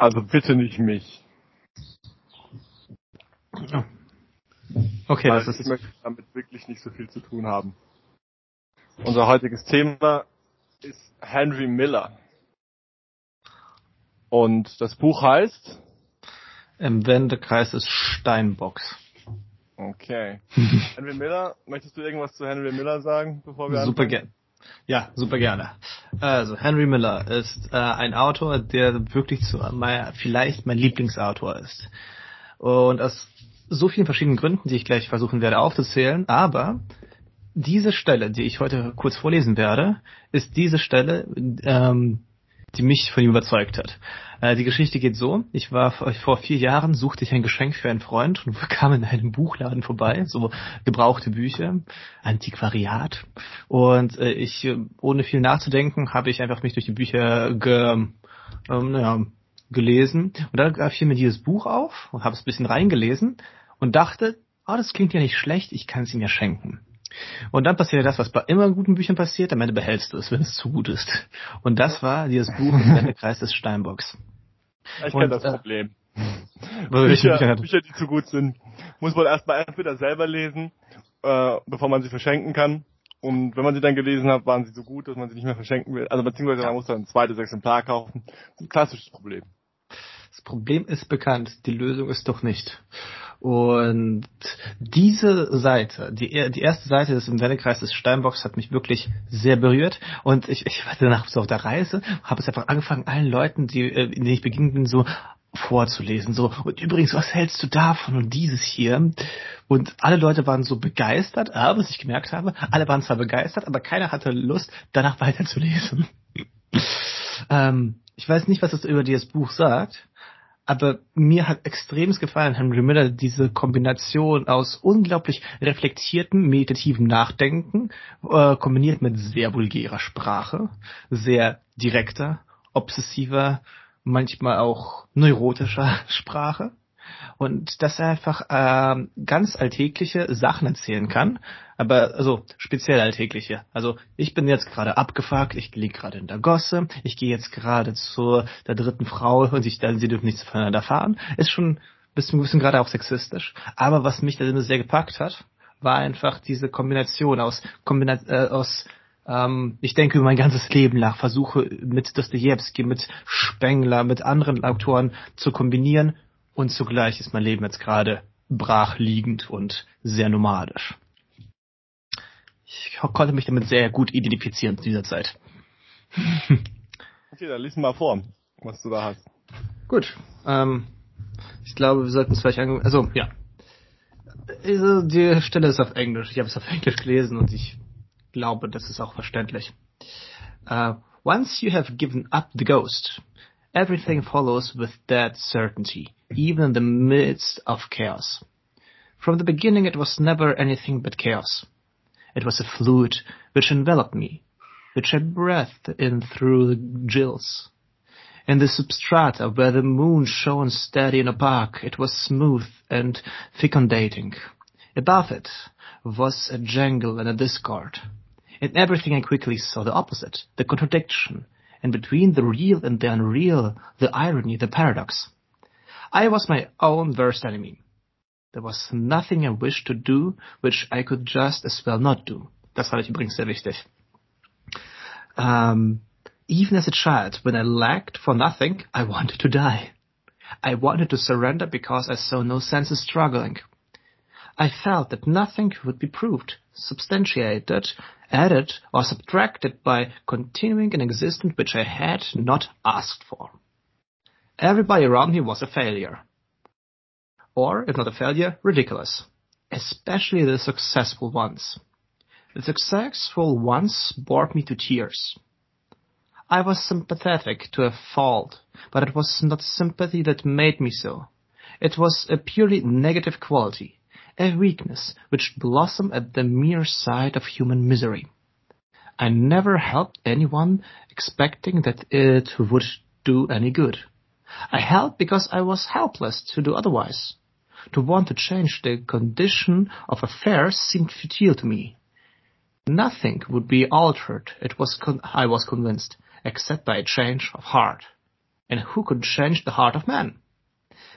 Also bitte nicht mich. Okay, Weil das ist ich möchte damit wirklich nicht so viel zu tun haben. Unser heutiges Thema ist Henry Miller. Und das Buch heißt? im Wendekreis des Steinbocks. Okay. Henry Miller, möchtest du irgendwas zu Henry Miller sagen, bevor wir Super gerne. Ja, super gerne. Also, Henry Miller ist äh, ein Autor, der wirklich zu mein, vielleicht mein Lieblingsautor ist. Und aus so vielen verschiedenen Gründen, die ich gleich versuchen werde aufzuzählen, aber diese Stelle, die ich heute kurz vorlesen werde, ist diese Stelle, ähm, die mich von ihm überzeugt hat. Äh, die Geschichte geht so, ich war vor, vor vier Jahren, suchte ich ein Geschenk für einen Freund und kam in einem Buchladen vorbei, so gebrauchte Bücher, Antiquariat. Und äh, ich, äh, ohne viel nachzudenken, habe ich einfach mich durch die Bücher ge, ähm, naja, gelesen. Und da fiel mir dieses Buch auf und habe es ein bisschen reingelesen und dachte, ah, das klingt ja nicht schlecht, ich kann es ihm ja schenken. Und dann passiert das, was bei immer guten Büchern passiert, am Ende behältst du es, wenn es zu gut ist. Und das war dieses Buch im Wendekreis des Steinbocks. Ich kenne das äh, Problem. Bücher Bücher, Bücher, die zu gut sind, muss man erstmal entweder selber lesen, äh, bevor man sie verschenken kann. Und wenn man sie dann gelesen hat, waren sie so gut, dass man sie nicht mehr verschenken will. Also beziehungsweise man muss dann ein zweites Exemplar kaufen. Ein klassisches Problem. Das Problem ist bekannt, die Lösung ist doch nicht. Und diese Seite, die, die erste Seite des im Wendekreis des Steinbocks hat mich wirklich sehr berührt. Und ich, ich war danach so auf der Reise, habe es einfach angefangen, allen Leuten, die, äh, denen ich begegnet bin, so vorzulesen. So, und übrigens, was hältst du davon und dieses hier? Und alle Leute waren so begeistert, aber was ich gemerkt habe, alle waren zwar begeistert, aber keiner hatte Lust, danach weiterzulesen. ähm, ich weiß nicht, was es über dieses Buch sagt, aber mir hat extremst gefallen, Henry Miller, diese Kombination aus unglaublich reflektiertem, meditativem Nachdenken, äh, kombiniert mit sehr vulgärer Sprache, sehr direkter, obsessiver, manchmal auch neurotischer Sprache. Und dass er einfach ähm, ganz alltägliche Sachen erzählen kann, aber also speziell alltägliche. Also ich bin jetzt gerade abgefuckt, ich liege gerade in der Gosse, ich gehe jetzt gerade zu der dritten Frau und ich, sie dürfen nichts voneinander erfahren. Ist schon bisschen, ein bisschen gerade auch sexistisch. Aber was mich da sehr gepackt hat, war einfach diese Kombination aus, Kombina äh, aus ähm, ich denke über mein ganzes Leben nach, versuche mit Dostoevsky, mit Spengler, mit anderen Autoren zu kombinieren und zugleich ist mein Leben jetzt gerade brach liegend und sehr nomadisch. Ich konnte mich damit sehr gut identifizieren zu dieser Zeit. Okay, dann lies mal vor, was du da hast. Gut. Ähm, ich glaube, wir sollten es vielleicht ange... Also, ja. Also, die Stelle ist auf Englisch. Ich habe es auf Englisch gelesen und ich glaube, das ist auch verständlich. Uh, once you have given up the ghost, everything follows with dead certainty, even in the midst of chaos. From the beginning it was never anything but chaos. It was a fluid which enveloped me, which I breathed in through the gills. In the substrata where the moon shone steady and opaque, it was smooth and fecundating. Above it was a jangle and a discord. In everything I quickly saw the opposite, the contradiction, and between the real and the unreal, the irony, the paradox. I was my own worst enemy. There was nothing I wished to do which I could just as well not do. Das fand ich übrigens sehr wichtig. Um, even as a child, when I lacked for nothing, I wanted to die. I wanted to surrender because I saw no sense in struggling. I felt that nothing would be proved, substantiated, added, or subtracted by continuing an existence which I had not asked for. Everybody around me was a failure. Or, if not a failure, ridiculous. Especially the successful ones. The successful ones bored me to tears. I was sympathetic to a fault, but it was not sympathy that made me so. It was a purely negative quality, a weakness which blossomed at the mere sight of human misery. I never helped anyone expecting that it would do any good. I helped because I was helpless to do otherwise. To want to change the condition of affairs seemed futile to me. Nothing would be altered, it was con- I was convinced, except by a change of heart. and who could change the heart of man?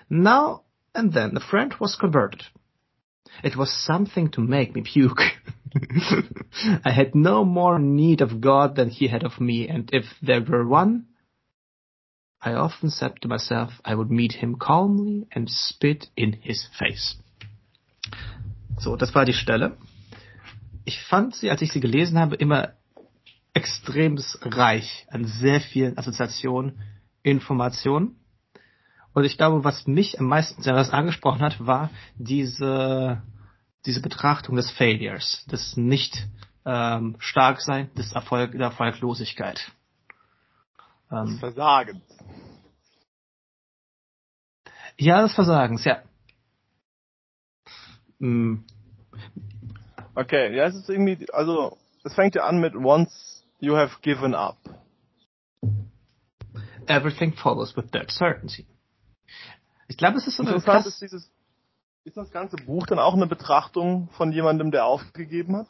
Now and then the friend was converted. It was something to make me puke. I had no more need of God than he had of me, and if there were one, I often said to myself I would meet him calmly and spit in his face. So, das war die Stelle. Ich fand sie, als ich sie gelesen habe, immer extrem reich an sehr vielen Assoziationen, Informationen. Und ich glaube, was mich am meisten sehr angesprochen hat, war diese, diese Betrachtung des Failures, des nicht ähm, stark sein, des Erfolg, der Erfolglosigkeit. Ähm, des Versagens. Ja, des Versagens, ja. Mm. Okay, ja, es ist irgendwie, also, es fängt ja an mit once you have given up. Everything follows with that certainty. Ich glaube, es ist so eine Interessant ist dieses, ist das ganze Buch dann auch eine Betrachtung von jemandem, der aufgegeben hat?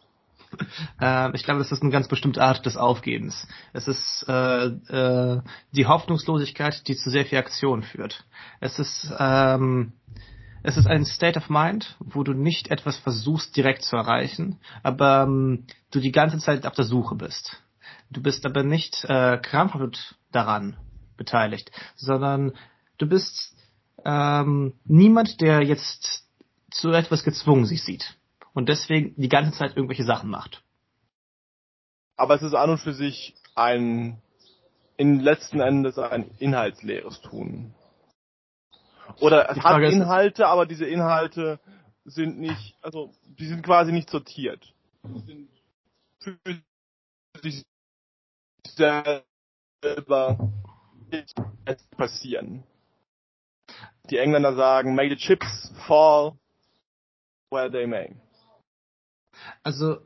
Äh, ich glaube, das ist eine ganz bestimmte Art des Aufgebens. Es ist äh, äh, die Hoffnungslosigkeit, die zu sehr viel Aktion führt. Es ist ähm, es ist ein State of Mind, wo du nicht etwas versuchst direkt zu erreichen, aber ähm, du die ganze Zeit auf der Suche bist. Du bist aber nicht äh, krampfhaft daran beteiligt, sondern du bist ähm, niemand, der jetzt zu etwas gezwungen sich sieht und deswegen die ganze Zeit irgendwelche Sachen macht. Aber es ist an und für sich ein in letzten Endes ein inhaltsleeres Tun. Oder es hat Inhalte, aber diese Inhalte sind nicht, also die sind quasi nicht sortiert. Die sind für sich selber passieren. Die Engländer sagen, may the chips fall where they may. Also,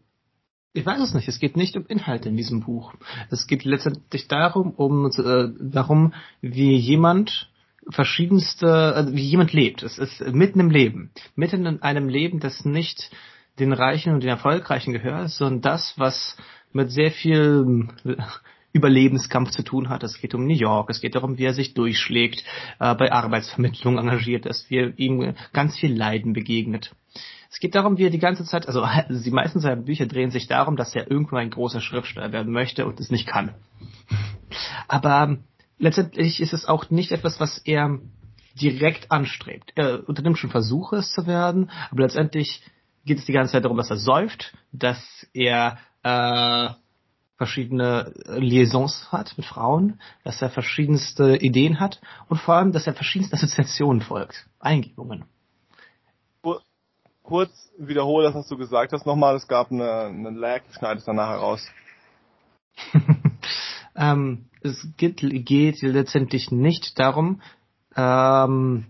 ich weiß es nicht. Es geht nicht um Inhalte in diesem Buch. Es geht letztendlich darum, um äh, darum, wie jemand verschiedenste, also wie jemand lebt. Es ist mitten im Leben, mitten in einem Leben, das nicht den Reichen und den Erfolgreichen gehört, sondern das, was mit sehr viel Überlebenskampf zu tun hat. Es geht um New York, es geht darum, wie er sich durchschlägt, äh, bei Arbeitsvermittlung engagiert ist, wie ihm ganz viel Leiden begegnet. Es geht darum, wie er die ganze Zeit, also die meisten seiner Bücher drehen sich darum, dass er irgendwann ein großer Schriftsteller werden möchte und es nicht kann. Aber letztendlich ist es auch nicht etwas, was er direkt anstrebt. Er unternimmt schon Versuche, es zu werden, aber letztendlich geht es die ganze Zeit darum, dass er säuft, dass er äh, verschiedene Liaisons hat mit Frauen, dass er verschiedenste Ideen hat und vor allem, dass er verschiedenste Assoziationen folgt, Eingebungen. Kurz wiederhole das, was du gesagt hast nochmal. Es gab eine, eine Lag, ich schneide es dann nachher raus. ähm, es geht, geht letztendlich nicht darum, ähm,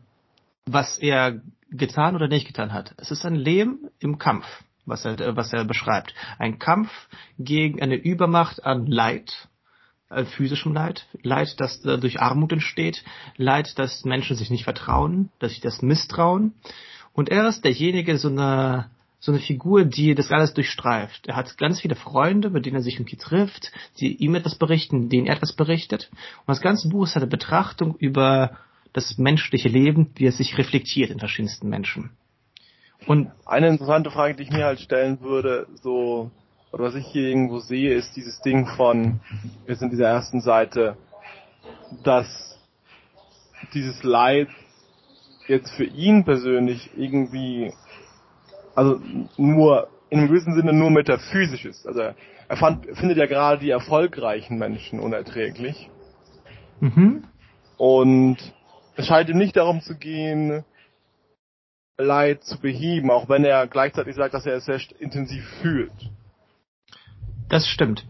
was er getan oder nicht getan hat. Es ist ein Leben im Kampf was er, was er beschreibt. Ein Kampf gegen eine Übermacht an Leid, äh, physischem Leid, Leid, das äh, durch Armut entsteht, Leid, dass Menschen sich nicht vertrauen, dass sich das misstrauen. Und er ist derjenige, so eine, so eine Figur, die das alles durchstreift. Er hat ganz viele Freunde, mit denen er sich irgendwie trifft, die ihm etwas berichten, denen er etwas berichtet. Und das ganze Buch ist eine Betrachtung über das menschliche Leben, wie es sich reflektiert in verschiedensten Menschen. Und eine interessante Frage, die ich mir halt stellen würde, so, oder was ich hier irgendwo sehe, ist dieses Ding von, wir sind dieser ersten Seite, dass dieses Leid jetzt für ihn persönlich irgendwie, also nur, in einem gewissen Sinne nur metaphysisch ist. Also er fand, findet ja gerade die erfolgreichen Menschen unerträglich. Mhm. Und es scheint ihm nicht darum zu gehen, Leid zu beheben, auch wenn er gleichzeitig sagt, dass er es sehr intensiv fühlt. Das stimmt.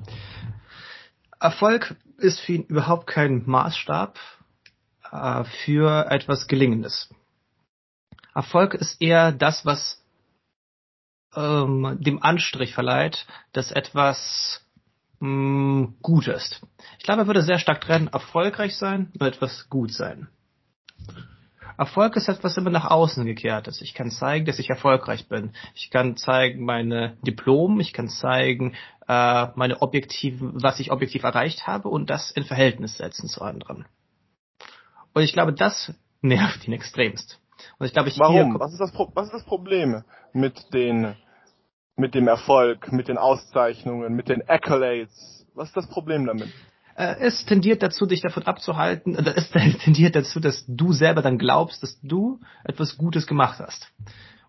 Erfolg ist für ihn überhaupt kein Maßstab äh, für etwas Gelingendes. Erfolg ist eher das, was ähm, dem Anstrich verleiht, dass etwas mh, mm, gut ist. Ich glaube, er würde sehr stark trennen, erfolgreich sein und etwas gut sein. Erfolg ist etwas immer nach außen gekehrtes. Ich kann zeigen, dass ich erfolgreich bin. Ich kann zeigen meine Diplom, ich kann zeigen äh, meine objektiven, was ich objektiv erreicht habe und das in Verhältnis setzen zu anderen. Und ich glaube, das nervt ihn extremst. Und ich glaube, ich Warum? Was ist, das was ist das Problem mit den, mit dem Erfolg, mit den Auszeichnungen, mit den Accolades? Was ist das Problem damit? Äh, es tendiert dazu, dich davon abzuhalten, oder es tendiert dazu, dass du selber dann glaubst, dass du etwas Gutes gemacht hast.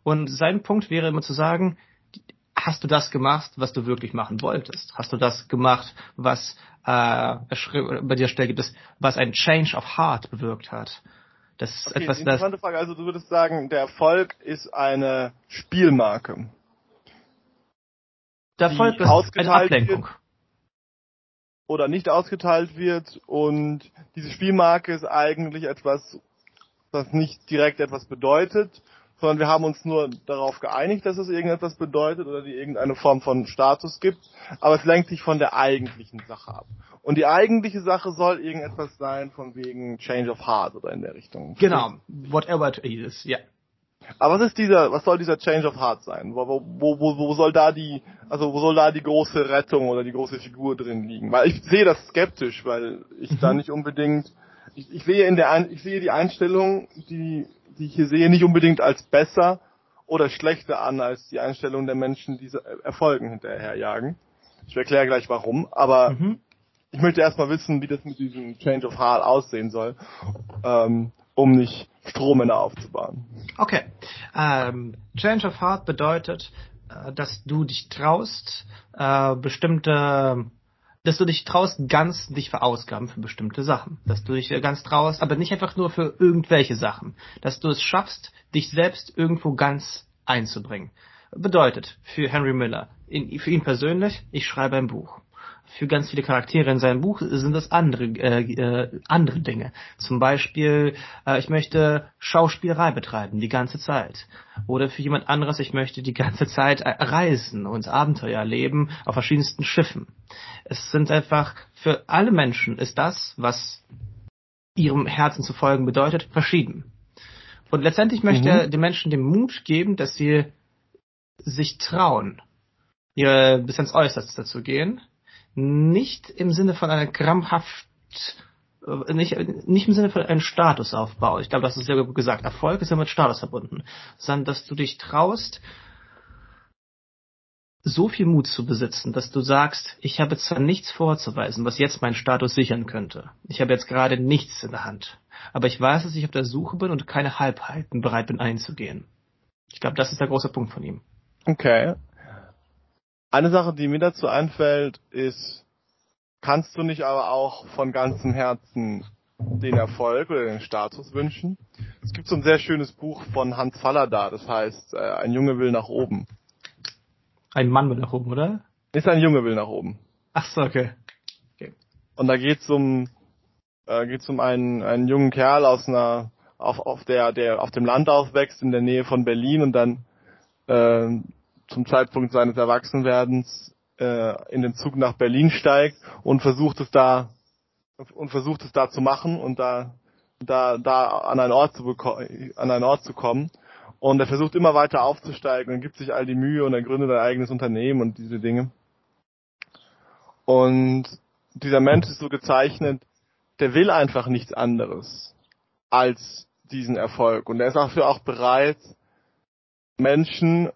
Und sein Punkt wäre immer zu sagen, hast du das gemacht, was du wirklich machen wolltest? Hast du das gemacht, was äh, bei dir Stelle gibt es, was ein Change of Heart bewirkt hat? Das ist okay, etwas, interessante das Frage. Also du würdest sagen, der Erfolg ist eine Spielmarke. Der Erfolg ist eine Ablenkung. Wird oder nicht ausgeteilt wird und diese Spielmarke ist eigentlich etwas, das nicht direkt etwas bedeutet, sondern wir haben uns nur darauf geeinigt, dass es irgendetwas bedeutet oder die irgendeine Form von Status gibt, aber es lenkt sich von der eigentlichen Sache ab. Und die eigentliche Sache soll irgendetwas sein von wegen Change of Heart oder in der Richtung. Genau, whatever it is, ja. Aber was ist dieser, was soll dieser Change of Heart sein? Wo, wo, wo, wo soll da die, also wo soll da die große Rettung oder die große Figur drin liegen? Weil ich sehe das skeptisch, weil ich mhm. da nicht unbedingt, ich, ich sehe in der, ich sehe die Einstellung, die die ich hier sehe, nicht unbedingt als besser oder schlechter an als die Einstellung der Menschen, die Erfolgen hinterherjagen. Ich erkläre gleich warum, aber mhm. ich möchte erstmal wissen, wie das mit diesem Change of Heart aussehen soll, ähm, um nicht Stromänner aufzubauen. Okay. Ähm, Change of Heart bedeutet, äh, dass du dich traust, äh, bestimmte dass du dich traust, ganz dich verausgaben für bestimmte Sachen. Dass du dich ganz traust, aber nicht einfach nur für irgendwelche Sachen. Dass du es schaffst, dich selbst irgendwo ganz einzubringen. Bedeutet für Henry Miller, in, für ihn persönlich, ich schreibe ein Buch für ganz viele Charaktere in seinem Buch sind das andere äh, äh, andere Dinge. Zum Beispiel, äh, ich möchte Schauspielerei betreiben die ganze Zeit. Oder für jemand anderes, ich möchte die ganze Zeit äh, reisen und Abenteuer erleben auf verschiedensten Schiffen. Es sind einfach für alle Menschen ist das, was ihrem Herzen zu folgen bedeutet, verschieden. Und letztendlich möchte er mhm. den Menschen den Mut geben, dass sie sich trauen, ihr bis ins Äußerste zu gehen nicht im Sinne von einer krampfhaft äh, nicht, nicht im Sinne von einem Statusaufbau. Ich glaube, das ist sehr gut gesagt. Erfolg ist ja mit Status verbunden. Sondern, dass du dich traust, so viel Mut zu besitzen, dass du sagst, ich habe zwar nichts vorzuweisen, was jetzt meinen Status sichern könnte. Ich habe jetzt gerade nichts in der Hand. Aber ich weiß, dass ich auf der Suche bin und keine Halbheiten bereit bin einzugehen. Ich glaube, das ist der große Punkt von ihm. Okay. Eine Sache, die mir dazu einfällt, ist, kannst du nicht aber auch von ganzem Herzen den Erfolg oder den Status wünschen? Es gibt so ein sehr schönes Buch von Hans Fallada, das heißt, äh, ein Junge will nach oben. Ein Mann will nach oben, oder? Ist ein Junge will nach oben. Ach so, okay. okay. Und da geht's um, äh, geht's um einen, einen jungen Kerl aus einer, auf, auf der, der auf dem Land aufwächst in der Nähe von Berlin und dann äh, zum Zeitpunkt seines Erwachsenwerdens äh, in den Zug nach Berlin steigt und versucht es da und versucht es da zu machen und da da da an einen Ort zu an einen Ort zu kommen. Und er versucht immer weiter aufzusteigen und gibt sich all die Mühe und er gründet ein eigenes Unternehmen und diese Dinge. Und dieser Mensch ist so gezeichnet der will einfach nichts anderes als diesen Erfolg. Und er ist dafür auch bereit Menschen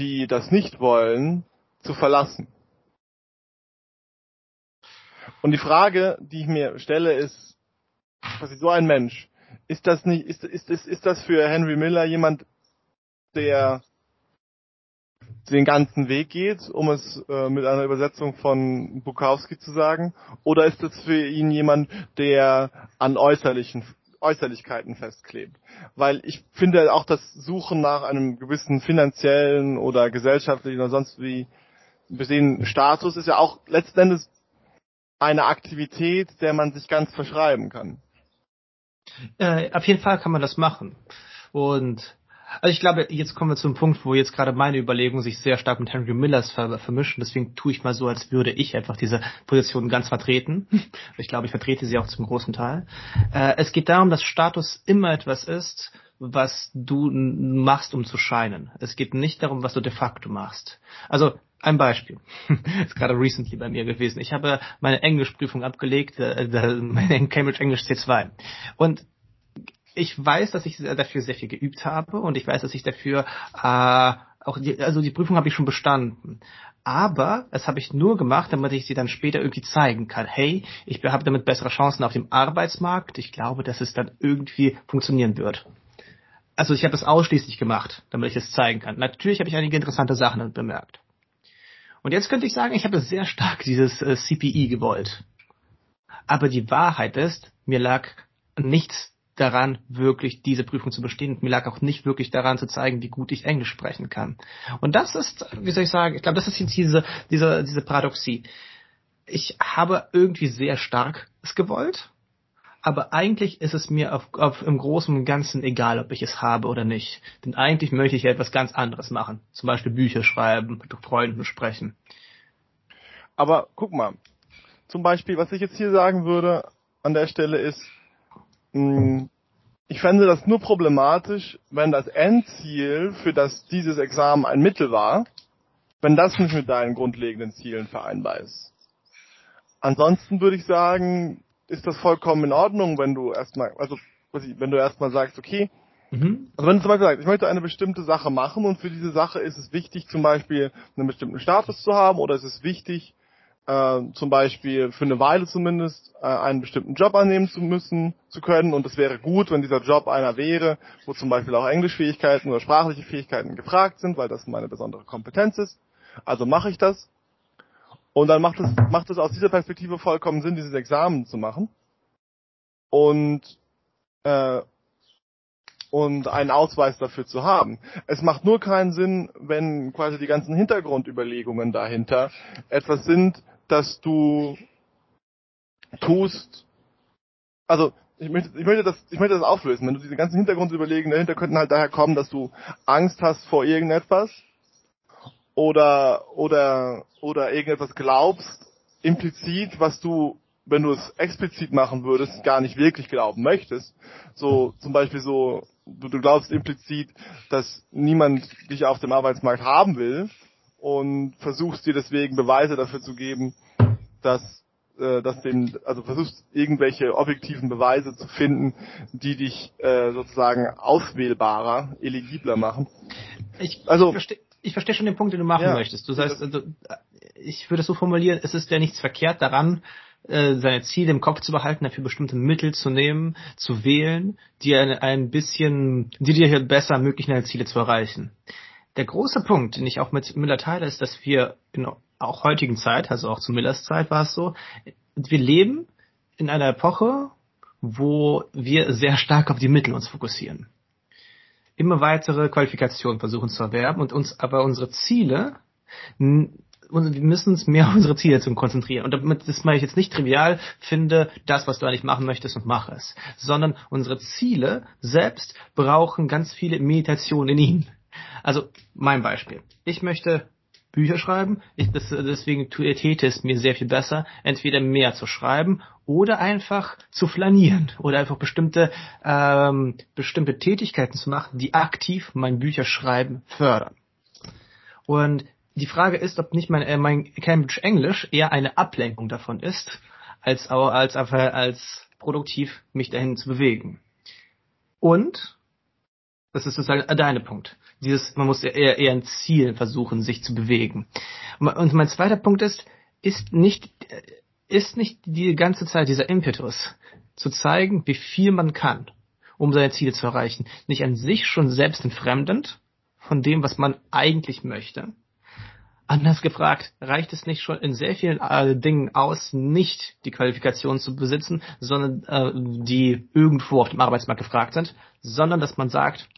die das nicht wollen, zu verlassen. Und die Frage, die ich mir stelle, ist, was so ein Mensch? Ist das nicht, ist, ist, ist, ist das für Henry Miller jemand, der den ganzen Weg geht, um es äh, mit einer Übersetzung von Bukowski zu sagen? Oder ist das für ihn jemand, der an äußerlichen Äußerlichkeiten festklebt. Weil ich finde auch das Suchen nach einem gewissen finanziellen oder gesellschaftlichen oder sonst wie besehen Status ist ja auch letzten Endes eine Aktivität, der man sich ganz verschreiben kann. Äh, auf jeden Fall kann man das machen. Und also ich glaube, jetzt kommen wir zum Punkt, wo jetzt gerade meine Überlegungen sich sehr stark mit Henry Millers ver vermischen. Deswegen tue ich mal so, als würde ich einfach diese Position ganz vertreten. Ich glaube, ich vertrete sie auch zum großen Teil. Äh, es geht darum, dass Status immer etwas ist, was du machst, um zu scheinen. Es geht nicht darum, was du de facto machst. Also ein Beispiel. ist gerade recently bei mir gewesen. Ich habe meine Englischprüfung abgelegt, äh, meine Cambridge English C2. Und ich weiß, dass ich dafür sehr viel geübt habe und ich weiß, dass ich dafür äh, auch die, also die Prüfung habe ich schon bestanden. Aber das habe ich nur gemacht, damit ich sie dann später irgendwie zeigen kann. Hey, ich habe damit bessere Chancen auf dem Arbeitsmarkt. Ich glaube, dass es dann irgendwie funktionieren wird. Also ich habe das ausschließlich gemacht, damit ich es zeigen kann. Natürlich habe ich einige interessante Sachen bemerkt. Und jetzt könnte ich sagen, ich habe sehr stark dieses äh, CPI gewollt. Aber die Wahrheit ist, mir lag nichts daran, wirklich diese Prüfung zu bestehen. Und mir lag auch nicht wirklich daran zu zeigen, wie gut ich Englisch sprechen kann. Und das ist, wie soll ich sagen, ich glaube, das ist jetzt diese, diese, diese Paradoxie. Ich habe irgendwie sehr stark es gewollt, aber eigentlich ist es mir auf, auf, im Großen und Ganzen egal, ob ich es habe oder nicht. Denn eigentlich möchte ich etwas ganz anderes machen. Zum Beispiel Bücher schreiben, mit Freunden sprechen. Aber guck mal, zum Beispiel, was ich jetzt hier sagen würde an der Stelle ist, ich fände das nur problematisch, wenn das Endziel, für das dieses Examen ein Mittel war, wenn das nicht mit deinen grundlegenden Zielen vereinbar ist. Ansonsten würde ich sagen, ist das vollkommen in Ordnung, wenn du erstmal, also wenn du erstmal sagst, okay, mhm. also wenn du zum Beispiel sagst, ich möchte eine bestimmte Sache machen und für diese Sache ist es wichtig, zum Beispiel einen bestimmten Status zu haben oder ist es wichtig, äh, zum Beispiel für eine Weile zumindest äh, einen bestimmten Job annehmen zu müssen, zu können und es wäre gut, wenn dieser Job einer wäre, wo zum Beispiel auch Englischfähigkeiten oder sprachliche Fähigkeiten gefragt sind, weil das meine besondere Kompetenz ist. Also mache ich das und dann macht es, macht es aus dieser Perspektive vollkommen Sinn, dieses Examen zu machen. Und, äh, und einen Ausweis dafür zu haben. Es macht nur keinen Sinn, wenn quasi die ganzen Hintergrundüberlegungen dahinter etwas sind, dass du tust, also ich möchte, ich möchte das, ich möchte das auflösen. Wenn du diese ganzen Hintergrundüberlegungen dahinter könnten halt daher kommen, dass du Angst hast vor irgendetwas oder, oder, oder irgendetwas glaubst, implizit, was du, wenn du es explizit machen würdest, gar nicht wirklich glauben möchtest. So, zum Beispiel so, du, glaubst implizit, dass niemand dich auf dem Arbeitsmarkt haben will und versuchst dir deswegen Beweise dafür zu geben, dass äh, dass dem, also versuchst irgendwelche objektiven Beweise zu finden, die dich äh, sozusagen auswählbarer, eligibler machen. Ich, also, verstehe ich verstehe schon den Punkt, den du machen ja, möchtest. Du sagst, also, ich würde es so formulieren, es ist ja nichts verkehrt daran, äh, seine Ziele im Kopf zu behalten, dafür bestimmte Mittel zu nehmen, zu wählen, die ein, bisschen, die dir besser ermöglichen, deine Ziele zu erreichen. Der große Punkt, den ich auch mit Miller teile, ist, dass wir in auch heutigen Zeit, also auch zu Millers Zeit war es so, wir leben in einer Epoche, wo wir sehr stark auf die Mittel uns fokussieren immer weitere Qualifikationen versuchen zu erwerben und uns aber unsere Ziele wir müssen uns mehr auf unsere Ziele zu konzentrieren. Und damit das meine ich jetzt nicht trivial, finde das, was du eigentlich machen möchtest und mach es. Sondern unsere Ziele selbst brauchen ganz viele Meditationen in ihnen. Also mein Beispiel. Ich möchte Bücher schreiben. Ich, das, deswegen täte es mir sehr viel besser, entweder mehr zu schreiben oder einfach zu flanieren oder einfach bestimmte ähm, bestimmte Tätigkeiten zu machen, die aktiv mein Bücherschreiben fördern. Und die Frage ist, ob nicht mein, äh, mein Cambridge Englisch eher eine Ablenkung davon ist, als als als, produktiv mich dahin zu bewegen. Und das ist sozusagen deine Punkt. Dieses, man muss eher, eher ein Ziel versuchen, sich zu bewegen. Und mein zweiter Punkt ist, ist nicht, ist nicht die ganze Zeit dieser Impetus, zu zeigen, wie viel man kann, um seine Ziele zu erreichen, nicht an sich schon selbst entfremdend von dem, was man eigentlich möchte. Anders gefragt, reicht es nicht schon in sehr vielen äh, Dingen aus, nicht die Qualifikation zu besitzen, sondern äh, die irgendwo auf dem Arbeitsmarkt gefragt sind, sondern dass man sagt,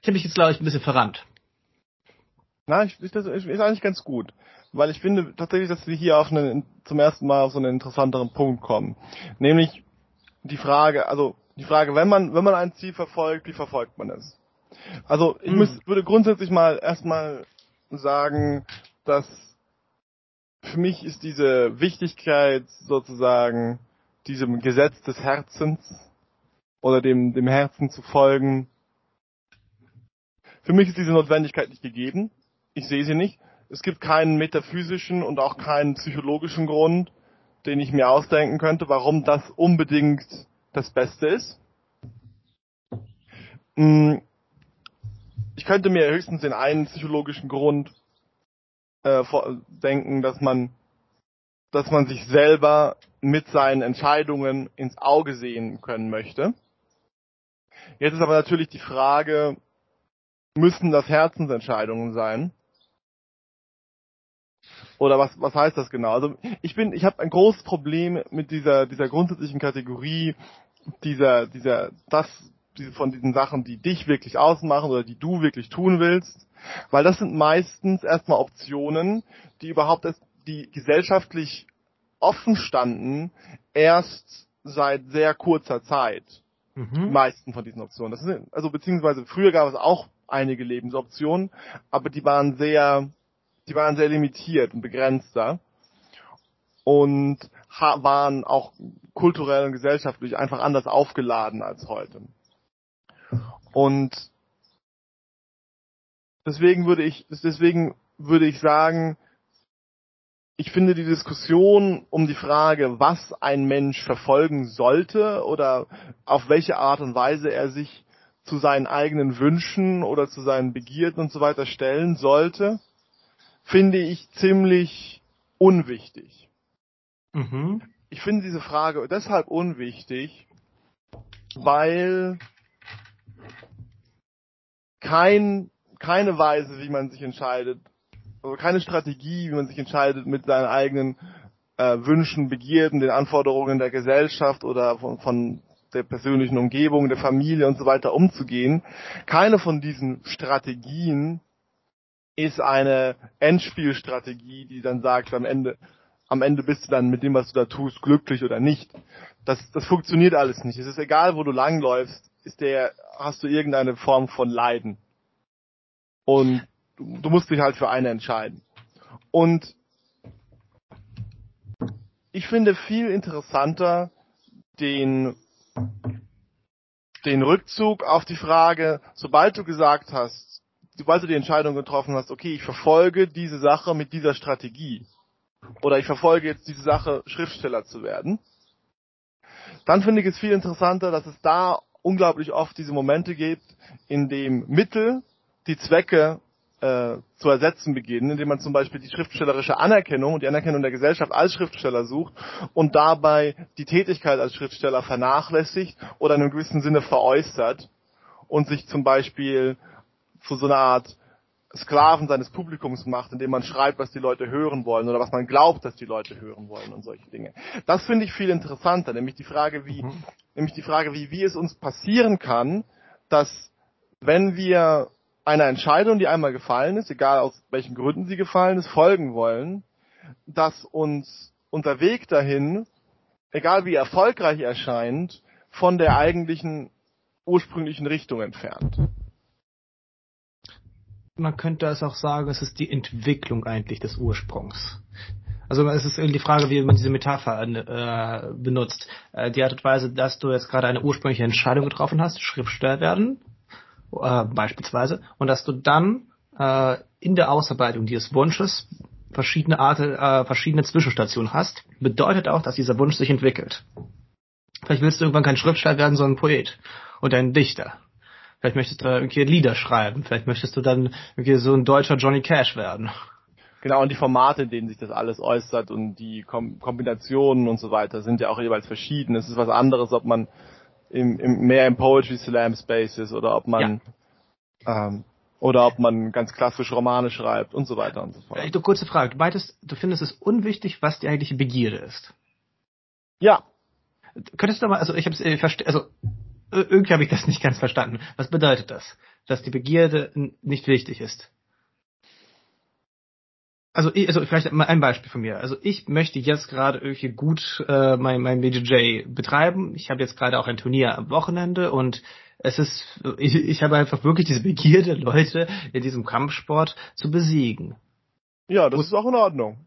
ich habe mich jetzt, glaube ich, ein bisschen verrannt. Na, ich, ich, das ist eigentlich ganz gut. Weil ich finde tatsächlich, dass wir hier auf einen, zum ersten Mal auf so einen interessanteren Punkt kommen. Nämlich die Frage, also die Frage, wenn man, wenn man ein Ziel verfolgt, wie verfolgt man es? Also ich hm. muss, würde grundsätzlich mal erstmal sagen, dass für mich ist diese Wichtigkeit sozusagen diesem Gesetz des Herzens oder dem, dem Herzen zu folgen für mich ist diese Notwendigkeit nicht gegeben. Ich sehe sie nicht. Es gibt keinen metaphysischen und auch keinen psychologischen Grund, den ich mir ausdenken könnte, warum das unbedingt das Beste ist. Ich könnte mir höchstens den einen psychologischen Grund äh, denken, dass man, dass man sich selber mit seinen Entscheidungen ins Auge sehen können möchte. Jetzt ist aber natürlich die Frage, müssen das Herzensentscheidungen sein? Oder was, was heißt das genau? Also ich bin, ich habe ein großes Problem mit dieser, dieser grundsätzlichen Kategorie, dieser, dieser, das, von diesen Sachen, die dich wirklich ausmachen oder die du wirklich tun willst. Weil das sind meistens erstmal Optionen, die überhaupt erst, die gesellschaftlich offen standen, erst seit sehr kurzer Zeit. Mhm. Die meisten von diesen Optionen. Das sind, also beziehungsweise früher gab es auch einige Lebensoptionen, aber die waren sehr, die waren sehr limitiert und begrenzter und waren auch kulturell und gesellschaftlich einfach anders aufgeladen als heute. Und deswegen würde ich, deswegen würde ich sagen, ich finde die Diskussion um die Frage, was ein Mensch verfolgen sollte oder auf welche Art und Weise er sich zu seinen eigenen Wünschen oder zu seinen Begierden und so weiter stellen sollte, finde ich ziemlich unwichtig. Mhm. Ich finde diese Frage deshalb unwichtig, weil kein, keine Weise, wie man sich entscheidet, also keine Strategie, wie man sich entscheidet mit seinen eigenen äh, Wünschen, Begierden, den Anforderungen der Gesellschaft oder von, von der persönlichen Umgebung, der Familie und so weiter umzugehen. Keine von diesen Strategien ist eine Endspielstrategie, die dann sagt, am Ende, am Ende bist du dann mit dem, was du da tust, glücklich oder nicht. Das, das funktioniert alles nicht. Es ist egal, wo du langläufst, ist der, hast du irgendeine Form von Leiden. Und du, musst dich halt für eine entscheiden. Und ich finde viel interessanter den, den Rückzug auf die Frage, sobald du gesagt hast, sobald du die Entscheidung getroffen hast, okay, ich verfolge diese Sache mit dieser Strategie oder ich verfolge jetzt diese Sache, Schriftsteller zu werden, dann finde ich es viel interessanter, dass es da unglaublich oft diese Momente gibt, in dem Mittel die Zwecke äh, zu ersetzen beginnen, indem man zum Beispiel die schriftstellerische Anerkennung und die Anerkennung der Gesellschaft als Schriftsteller sucht und dabei die Tätigkeit als Schriftsteller vernachlässigt oder in einem gewissen Sinne veräußert und sich zum Beispiel zu so einer Art Sklaven seines Publikums macht, indem man schreibt, was die Leute hören wollen oder was man glaubt, dass die Leute hören wollen und solche Dinge. Das finde ich viel interessanter, nämlich die Frage, wie, mhm. nämlich die Frage, wie, wie es uns passieren kann, dass wenn wir einer Entscheidung, die einmal gefallen ist, egal aus welchen Gründen sie gefallen ist, folgen wollen, dass uns unser Weg dahin, egal wie erfolgreich erscheint, von der eigentlichen ursprünglichen Richtung entfernt man könnte es auch sagen, es ist die Entwicklung eigentlich des Ursprungs. Also es ist die Frage, wie man diese Metapher äh, benutzt. Äh, die Art und Weise, dass du jetzt gerade eine ursprüngliche Entscheidung getroffen hast, Schriftsteller werden, äh, beispielsweise, und dass du dann äh, in der Ausarbeitung dieses Wunsches verschiedene Art, äh, verschiedene Zwischenstationen hast, bedeutet auch, dass dieser Wunsch sich entwickelt. Vielleicht willst du irgendwann kein Schriftsteller werden, sondern ein Poet oder ein Dichter. Vielleicht möchtest du da irgendwie Lieder schreiben. Vielleicht möchtest du dann irgendwie so ein deutscher Johnny Cash werden. Genau, und die Formate, in denen sich das alles äußert und die Kom Kombinationen und so weiter sind ja auch jeweils verschieden. Es ist was anderes, ob man im, im, mehr im Poetry Slam Space ist oder ob man ja. ähm, oder ob man ganz klassisch Romane schreibt und so weiter und so fort. Du kurze Frage, du meintest, du findest es unwichtig, was die eigentliche Begierde ist. Ja. Könntest du mal, also ich habe es äh, also irgendwie habe ich das nicht ganz verstanden. Was bedeutet das? Dass die Begierde nicht wichtig ist? Also, ich, also vielleicht mal ein Beispiel von mir. Also ich möchte jetzt gerade irgendwie gut äh, mein, mein BJJ betreiben. Ich habe jetzt gerade auch ein Turnier am Wochenende und es ist, ich, ich habe einfach wirklich diese Begierde, Leute in diesem Kampfsport zu besiegen. Ja, das und, ist auch in Ordnung.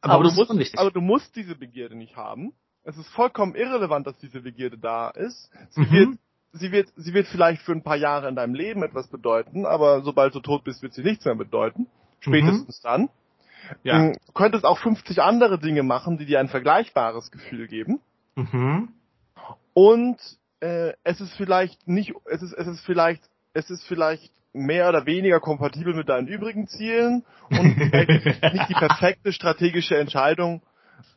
Aber, aber, du musst, aber du musst diese Begierde nicht haben es ist vollkommen irrelevant, dass diese Begierde da ist. Sie mhm. wird, sie wird, sie wird vielleicht für ein paar Jahre in deinem Leben etwas bedeuten, aber sobald du tot bist, wird sie nichts mehr bedeuten. Spätestens mhm. dann. Ja. Du könntest auch 50 andere Dinge machen, die dir ein vergleichbares Gefühl geben. Mhm. Und äh, es ist vielleicht nicht, es ist, es ist vielleicht, es ist vielleicht mehr oder weniger kompatibel mit deinen übrigen Zielen und nicht die perfekte strategische Entscheidung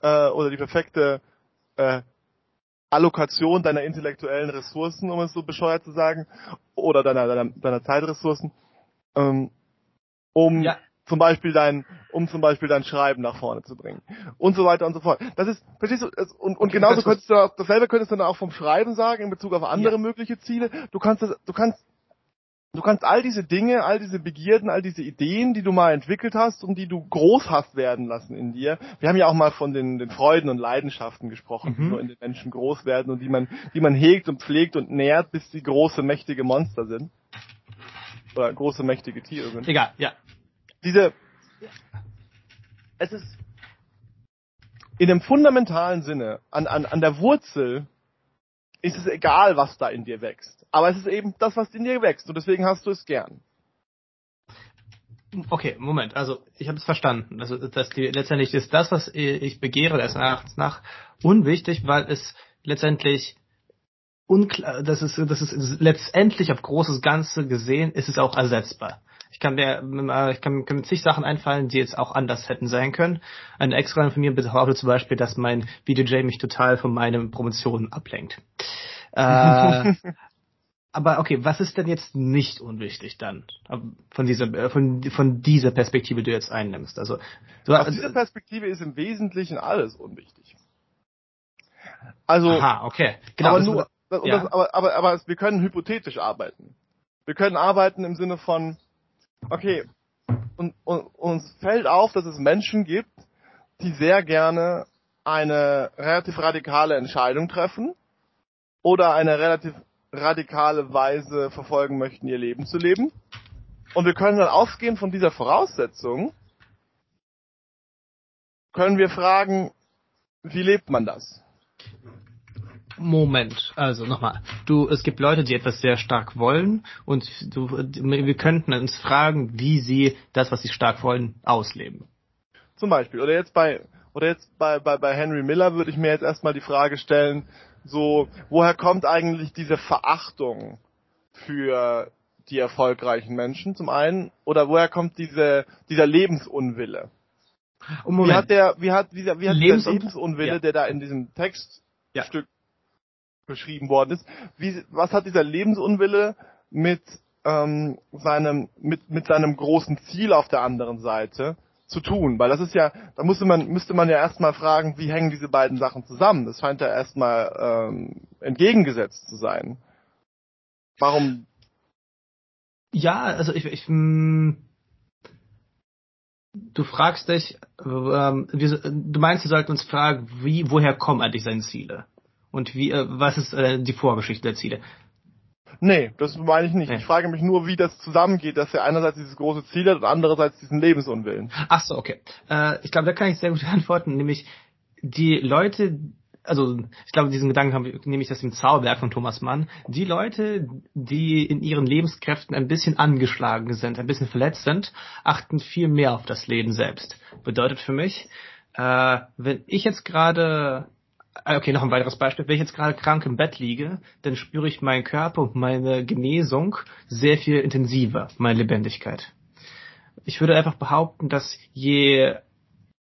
äh, oder die perfekte äh, Allokation deiner intellektuellen Ressourcen, um es so bescheuert zu sagen, oder deiner, deiner, deiner Zeitressourcen, ähm, um ja. zum Beispiel dein, um zum Beispiel dein Schreiben nach vorne zu bringen und so weiter und so fort. Das ist, verstehst du, und, und okay, genauso könntest du auch, dasselbe könntest du dann auch vom Schreiben sagen in Bezug auf andere ja. mögliche Ziele. Du kannst das, du kannst du kannst all diese Dinge, all diese Begierden, all diese Ideen, die du mal entwickelt hast und die du groß hast werden lassen in dir. Wir haben ja auch mal von den, den Freuden und Leidenschaften gesprochen, mhm. die so in den Menschen groß werden und die man, die man hegt und pflegt und nährt, bis sie große, mächtige Monster sind. Oder große, mächtige Tiere sind. Egal, ja. Diese, es ist in dem fundamentalen Sinne, an, an, an der Wurzel ist es egal, was da in dir wächst. Aber es ist eben das, was in dir wächst und deswegen hast du es gern. Okay, Moment. Also ich habe es verstanden. Also dass die, letztendlich ist das, was ich begehre, des Erachtens nach unwichtig, weil es letztendlich unklar, das ist, das ist letztendlich auf großes Ganze gesehen, ist es auch ersetzbar. Ich kann mir, ich kann, kann mit zig Sachen einfallen, die jetzt auch anders hätten sein können. Eine Ex-Freundin von mir behauptet zum Beispiel, dass mein VDJ mich total von meinen Promotionen ablenkt. Äh, aber okay, was ist denn jetzt nicht unwichtig dann von dieser äh, von von dieser Perspektive, die du jetzt einnimmst? Also so, aus dieser Perspektive ist im Wesentlichen alles unwichtig. Also Aha, okay, genau. Aber, nur, das, ja. aber, aber, aber wir können hypothetisch arbeiten. Wir können arbeiten im Sinne von Okay. Und, und uns fällt auf, dass es Menschen gibt, die sehr gerne eine relativ radikale Entscheidung treffen oder eine relativ radikale Weise verfolgen möchten, ihr Leben zu leben. Und wir können dann ausgehend von dieser Voraussetzung, können wir fragen, wie lebt man das? Moment, also nochmal. Du, es gibt Leute, die etwas sehr stark wollen und du, wir könnten uns fragen, wie sie das, was sie stark wollen, ausleben. Zum Beispiel. Oder jetzt bei, oder jetzt bei, bei, bei Henry Miller würde ich mir jetzt erstmal die Frage stellen, so, woher kommt eigentlich diese Verachtung für die erfolgreichen Menschen zum einen? Oder woher kommt diese, dieser Lebensunwille? Und Moment. Wie hat der, wie hat, wie, wie hat Lebens dieser Lebensunwille, ja. der da in diesem Textstück ja beschrieben worden ist. Wie, was hat dieser Lebensunwille mit ähm, seinem mit mit seinem großen Ziel auf der anderen Seite zu tun? Weil das ist ja, da musste man müsste man ja erstmal fragen, wie hängen diese beiden Sachen zusammen? Das scheint ja erstmal ähm, entgegengesetzt zu sein. Warum? Ja, also ich, ich hm, du fragst dich, ähm, wir, du meinst, wir sollten uns fragen, wie, woher kommen eigentlich seine Ziele? Und wie, äh, was ist äh, die Vorgeschichte der Ziele? Nee, das meine ich nicht. Nee. Ich frage mich nur, wie das zusammengeht, dass er einerseits dieses große Ziel hat und andererseits diesen Lebensunwillen. Ach so, okay. Äh, ich glaube, da kann ich sehr gut antworten, nämlich die Leute, also ich glaube, diesen Gedanken haben wir, nämlich das im Zauberwerk von Thomas Mann. Die Leute, die in ihren Lebenskräften ein bisschen angeschlagen sind, ein bisschen verletzt sind, achten viel mehr auf das Leben selbst. Bedeutet für mich, äh, wenn ich jetzt gerade okay, noch ein weiteres Beispiel. Wenn ich jetzt gerade krank im Bett liege, dann spüre ich meinen Körper und meine Genesung sehr viel intensiver, meine Lebendigkeit. Ich würde einfach behaupten, dass je,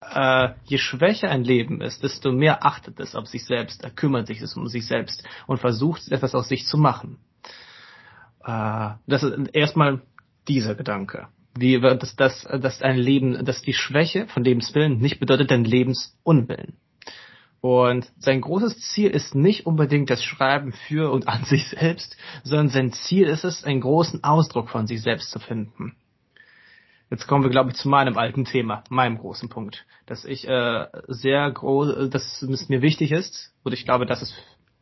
äh, je schwächer ein Leben ist, desto mehr achtet es auf sich selbst, er kümmert sich um sich selbst und versucht etwas aus sich zu machen. Äh, das ist erstmal dieser Gedanke. Wie, dass, dass, dass ein Leben, dass die Schwäche von Lebenswillen nicht bedeutet dein Lebensunwillen. Und sein großes Ziel ist nicht unbedingt das Schreiben für und an sich selbst, sondern sein Ziel ist es, einen großen Ausdruck von sich selbst zu finden. Jetzt kommen wir, glaube ich, zu meinem alten Thema, meinem großen Punkt, dass ich äh, sehr groß, dass es mir wichtig ist, und ich glaube, das ist,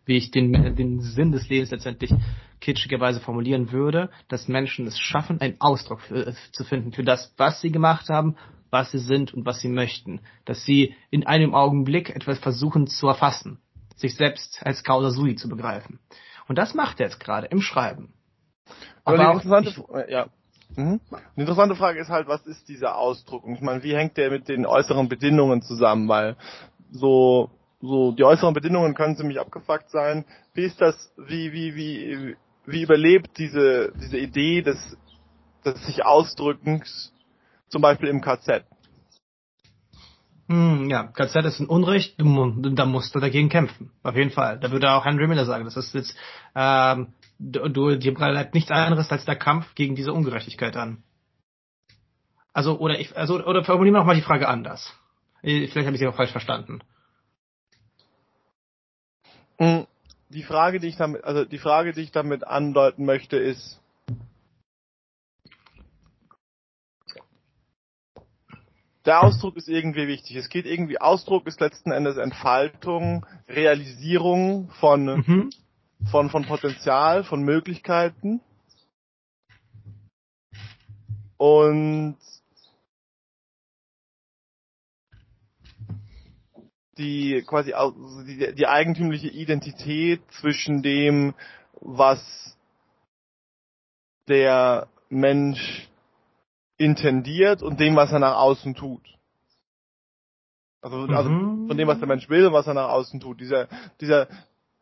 wie ich den, den Sinn des Lebens letztendlich kitschigerweise formulieren würde, dass Menschen es schaffen, einen Ausdruck für, zu finden für das, was sie gemacht haben was sie sind und was sie möchten. Dass sie in einem Augenblick etwas versuchen zu erfassen, sich selbst als Causa sui zu begreifen. Und das macht er jetzt gerade im Schreiben. Aber, Aber die interessante, ja. Mhm. Die interessante Frage ist halt, was ist dieser Ausdruck? Und ich meine, wie hängt der mit den äußeren Bedingungen zusammen? Weil so so die äußeren Bedingungen können ziemlich abgefuckt sein. Wie ist das, wie, wie, wie, wie überlebt diese, diese Idee des, des sich Ausdrückens zum Beispiel im KZ? Hm, ja, KZ ist ein Unrecht, da musst du dagegen kämpfen. Auf jeden Fall. Da würde auch Henry Miller sagen, das ist jetzt, ähm, du, du dir bleibt nichts anderes als der Kampf gegen diese Ungerechtigkeit an. Also, oder ich, also, oder formulieren wir noch mal die Frage anders. Vielleicht habe ich sie auch falsch verstanden. Hm, die Frage, die ich damit, also die Frage, die ich damit andeuten möchte, ist, der Ausdruck ist irgendwie wichtig. Es geht irgendwie, Ausdruck ist letzten Endes Entfaltung, Realisierung von, mhm. von, von Potenzial, von Möglichkeiten. Und die quasi die, die eigentümliche Identität zwischen dem, was der Mensch intendiert und dem, was er nach außen tut. Also, also mhm. von dem, was der Mensch will und was er nach außen tut. Dieser, dieser,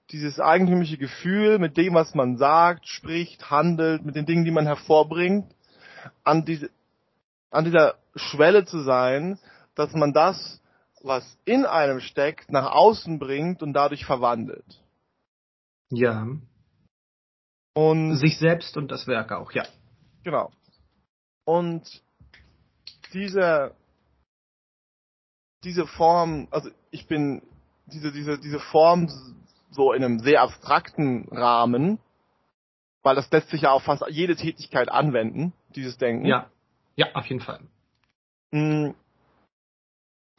dieses eigentümliche Gefühl mit dem, was man sagt, spricht, handelt, mit den Dingen, die man hervorbringt, an, diese, an dieser Schwelle zu sein, dass man das, was in einem steckt, nach außen bringt und dadurch verwandelt. Ja. Und sich selbst und das Werk auch, ja. Genau. Und diese, diese Form, also ich bin, diese, diese, diese Form so in einem sehr abstrakten Rahmen, weil das lässt sich ja auf fast jede Tätigkeit anwenden, dieses Denken. Ja, ja, auf jeden Fall. Hm,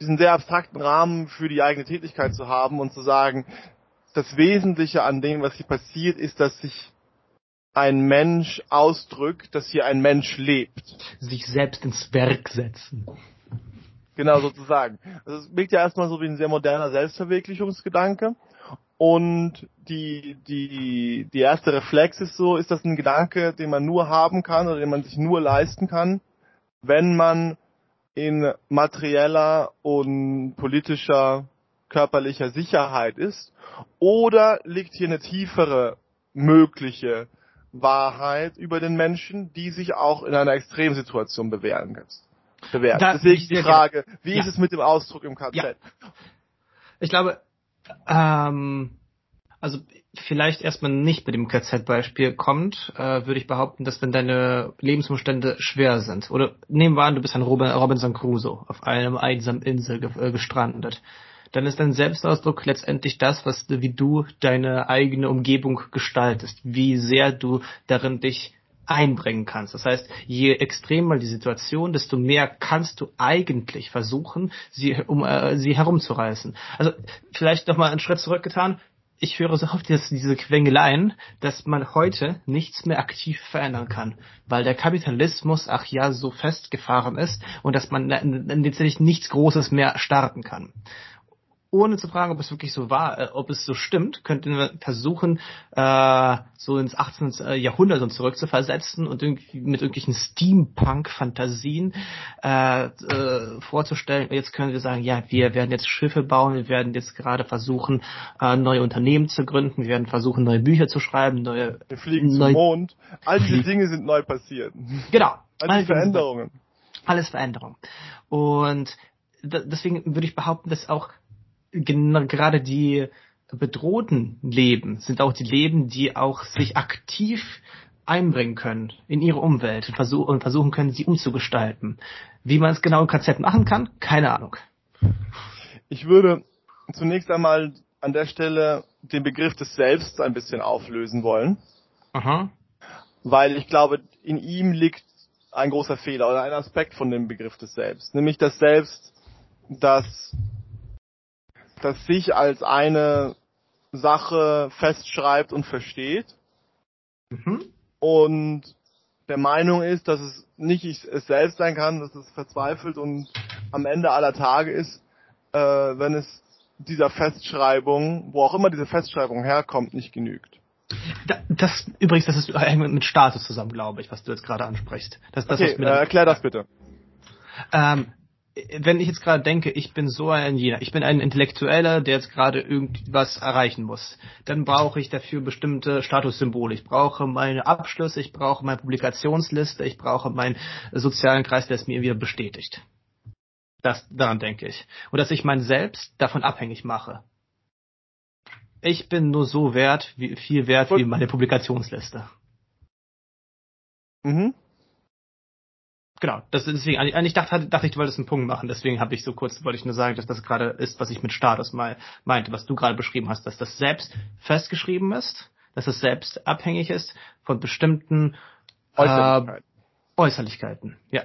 diesen sehr abstrakten Rahmen für die eigene Tätigkeit zu haben und zu sagen, das Wesentliche an dem, was hier passiert, ist, dass sich ein Mensch ausdrückt, dass hier ein Mensch lebt. Sich selbst ins Werk setzen. Genau, sozusagen. Also es wirkt ja erstmal so wie ein sehr moderner Selbstverwirklichungsgedanke. Und die, die, die erste Reflex ist so, ist das ein Gedanke, den man nur haben kann oder den man sich nur leisten kann, wenn man in materieller und politischer, körperlicher Sicherheit ist? Oder liegt hier eine tiefere mögliche Wahrheit über den Menschen, die sich auch in einer Extremsituation bewähren kann. Bewährt. Da, Deswegen die Frage, wie ja. ist es mit dem Ausdruck im KZ? Ja. Ich glaube, ähm, also vielleicht erstmal nicht mit dem KZ-Beispiel kommt, äh, würde ich behaupten, dass wenn deine Lebensumstände schwer sind, oder nehmen wir an, du bist ein Robinson Crusoe auf einem einsamen Insel äh, gestrandet, dann ist dein Selbstausdruck letztendlich das, was wie du deine eigene Umgebung gestaltest, wie sehr du darin dich einbringen kannst. Das heißt, je extremer die Situation, desto mehr kannst du eigentlich versuchen, sie um äh, sie herumzureißen. Also vielleicht noch mal einen Schritt zurückgetan. Ich höre so oft jetzt diese Quengeleien, dass man heute nichts mehr aktiv verändern kann, weil der Kapitalismus, ach ja, so festgefahren ist und dass man letztendlich nichts Großes mehr starten kann ohne zu fragen, ob es wirklich so war, äh, ob es so stimmt, könnten wir versuchen, äh, so ins 18. Äh, Jahrhundert und zurück zu versetzen und irgendwie mit irgendwelchen Steampunk-Fantasien äh, äh, vorzustellen. Jetzt können wir sagen, ja, wir werden jetzt Schiffe bauen, wir werden jetzt gerade versuchen, äh, neue Unternehmen zu gründen, wir werden versuchen, neue Bücher zu schreiben, neue... Wir fliegen neu zum Mond. All diese Dinge sind neu passiert. Genau. All die Veränderungen. Alles Veränderungen. Und deswegen würde ich behaupten, dass auch gerade die bedrohten Leben sind auch die Leben, die auch sich aktiv einbringen können in ihre Umwelt und, versuch und versuchen können, sie umzugestalten. Wie man es genau im KZ machen kann, keine Ahnung. Ich würde zunächst einmal an der Stelle den Begriff des Selbst ein bisschen auflösen wollen. Aha. Weil ich glaube, in ihm liegt ein großer Fehler oder ein Aspekt von dem Begriff des Selbst. Nämlich das Selbst, das das sich als eine Sache festschreibt und versteht. Mhm. Und der Meinung ist, dass es nicht es selbst sein kann, dass es verzweifelt und am Ende aller Tage ist, äh, wenn es dieser Festschreibung, wo auch immer diese Festschreibung herkommt, nicht genügt. Das übrigens, das ist mit Status zusammen, glaube ich, was du jetzt gerade ansprichst. Das, das, okay, äh, erklär das bitte. Ähm, wenn ich jetzt gerade denke, ich bin so ein jener, ich bin ein Intellektueller, der jetzt gerade irgendwas erreichen muss, dann brauche ich dafür bestimmte Statussymbole. Ich brauche meine Abschlüsse, ich brauche meine Publikationsliste, ich brauche meinen sozialen Kreis, der es mir wieder bestätigt. Das, daran denke ich. Und dass ich mein Selbst davon abhängig mache. Ich bin nur so wert, wie, viel wert wie meine Publikationsliste. Mhm. Genau, das ist deswegen, eigentlich dachte, dachte ich, du wolltest einen Punkt machen, deswegen habe ich so kurz, wollte ich nur sagen, dass das gerade ist, was ich mit Status mal meinte, was du gerade beschrieben hast, dass das selbst festgeschrieben ist, dass es selbst abhängig ist von bestimmten Äußerlichkeiten. Äh, Äußerlichkeiten, ja.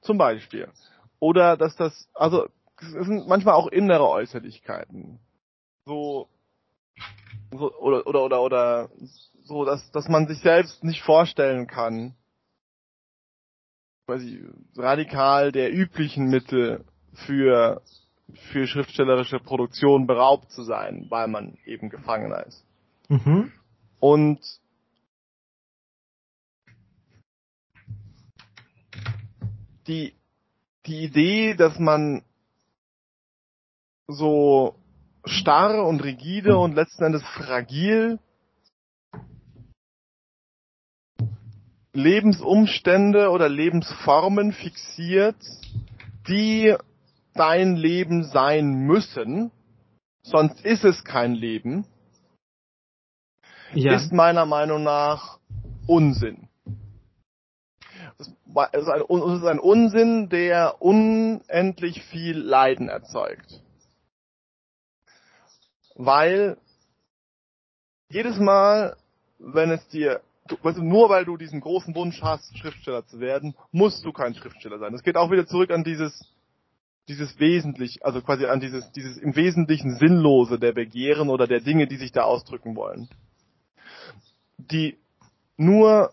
Zum Beispiel. Oder dass das, also es sind manchmal auch innere Äußerlichkeiten. So, so oder oder oder oder so, dass dass man sich selbst nicht vorstellen kann, quasi radikal der üblichen Mittel für, für schriftstellerische Produktion beraubt zu sein, weil man eben Gefangener ist. Mhm. Und die, die Idee, dass man so starr und rigide und letzten Endes fragil Lebensumstände oder Lebensformen fixiert, die dein Leben sein müssen, sonst ist es kein Leben, ja. ist meiner Meinung nach Unsinn. Es ist, ein, es ist ein Unsinn, der unendlich viel Leiden erzeugt. Weil jedes Mal, wenn es dir du, weißt du, nur weil du diesen großen Wunsch hast, Schriftsteller zu werden, musst du kein Schriftsteller sein. Das geht auch wieder zurück an dieses, dieses wesentlich, also quasi an dieses, dieses im Wesentlichen Sinnlose der Begehren oder der Dinge, die sich da ausdrücken wollen. Die nur,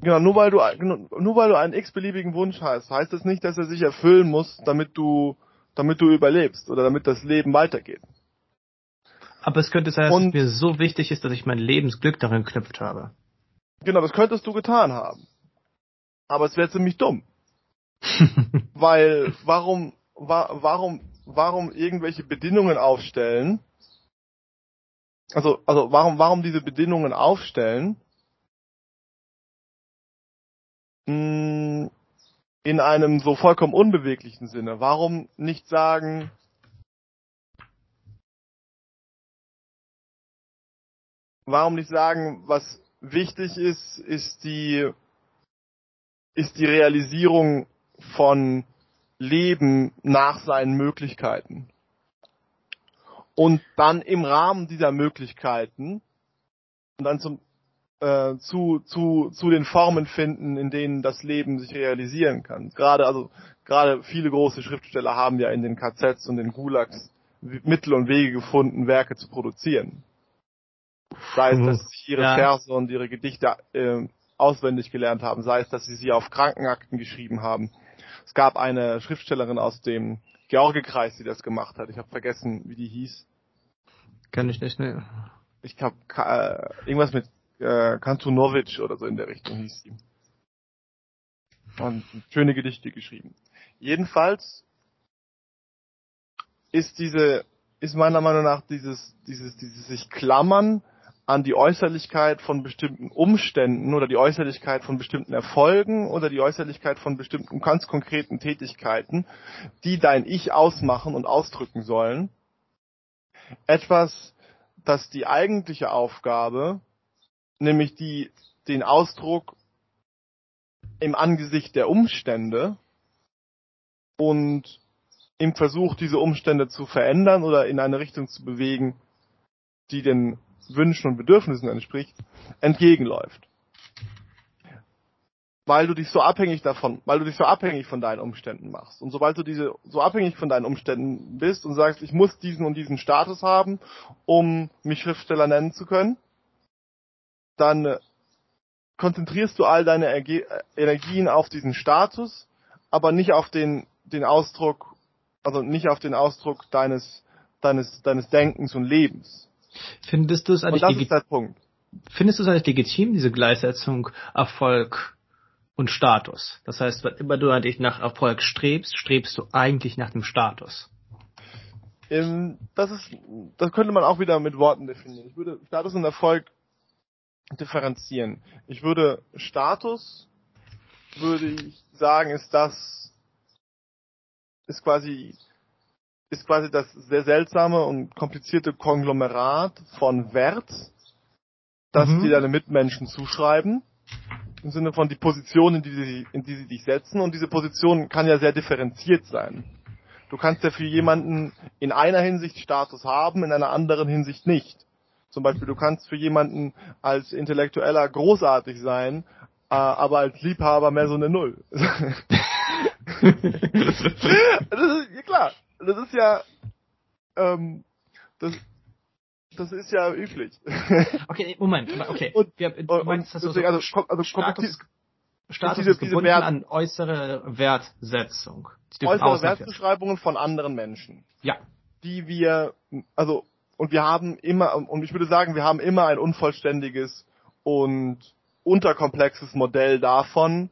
genau, nur weil du, nur weil du einen x-beliebigen Wunsch hast, heißt das nicht, dass er sich erfüllen muss, damit du, damit du überlebst oder damit das Leben weitergeht. Aber es könnte sein, dass es mir so wichtig ist, dass ich mein Lebensglück darin geknüpft habe. Genau, das könntest du getan haben. Aber es wäre ziemlich dumm. Weil, warum, wa warum, warum irgendwelche Bedingungen aufstellen? Also, also, warum, warum diese Bedingungen aufstellen? Hm, in einem so vollkommen unbeweglichen Sinne. Warum nicht sagen, warum nicht sagen, was wichtig ist, ist die, ist die Realisierung von Leben nach seinen Möglichkeiten. Und dann im Rahmen dieser Möglichkeiten und dann zum, äh, zu, zu, zu den Formen finden, in denen das Leben sich realisieren kann. Gerade, also, gerade viele große Schriftsteller haben ja in den KZs und den Gulags Mittel und Wege gefunden, Werke zu produzieren. Sei es, dass sie ihre ja. Verse und ihre Gedichte äh, auswendig gelernt haben, sei es, dass sie sie auf Krankenakten geschrieben haben. Es gab eine Schriftstellerin aus dem Georgekreis, die das gemacht hat. Ich habe vergessen, wie die hieß. Kann ich nicht, ne? Ich glaube, äh, irgendwas mit äh, Kantunovic oder so in der Richtung hieß sie. Und schöne Gedichte geschrieben. Jedenfalls ist diese, ist meiner Meinung nach dieses, dieses, dieses sich klammern an die Äußerlichkeit von bestimmten Umständen oder die Äußerlichkeit von bestimmten Erfolgen oder die Äußerlichkeit von bestimmten ganz konkreten Tätigkeiten, die dein Ich ausmachen und ausdrücken sollen. Etwas, das die eigentliche Aufgabe, nämlich die, den Ausdruck im Angesicht der Umstände und im Versuch, diese Umstände zu verändern oder in eine Richtung zu bewegen, die den Wünschen und Bedürfnissen entspricht, entgegenläuft. Weil du dich so abhängig davon, weil du dich so abhängig von deinen Umständen machst. Und sobald du diese so abhängig von deinen Umständen bist und sagst, ich muss diesen und diesen Status haben, um mich Schriftsteller nennen zu können, dann äh, konzentrierst du all deine Erge Energien auf diesen Status, aber nicht auf den, den Ausdruck, also nicht auf den Ausdruck deines, deines, deines Denkens und Lebens. Findest du es eigentlich Und das. Findest du es eigentlich legitim, diese Gleichsetzung Erfolg und Status. Das heißt, wenn immer du eigentlich nach Erfolg strebst, strebst du eigentlich nach dem Status. Ähm, das ist, das könnte man auch wieder mit Worten definieren. Ich würde Status und Erfolg differenzieren. Ich würde Status, würde ich sagen, ist das, ist quasi, ist quasi das sehr seltsame und komplizierte Konglomerat von Wert, das mhm. dir deine Mitmenschen zuschreiben. Im Sinne von die Position, in die, sie, in die sie dich setzen. Und diese Position kann ja sehr differenziert sein. Du kannst ja für jemanden in einer Hinsicht Status haben, in einer anderen Hinsicht nicht. Zum Beispiel, du kannst für jemanden als Intellektueller großartig sein, äh, aber als Liebhaber mehr so eine Null. das ist, ja klar, das ist ja, ähm, das, das ist ja üblich. okay, Moment, okay. Und, wir, du und, meinst, dass deswegen, also, also Status, Status diese, ist gebunden Wert, an äußere Wertsetzung. Äußere Wertbeschreibungen von anderen Menschen. Ja. Die wir, also und wir haben immer, und ich würde sagen, wir haben immer ein unvollständiges und unterkomplexes Modell davon,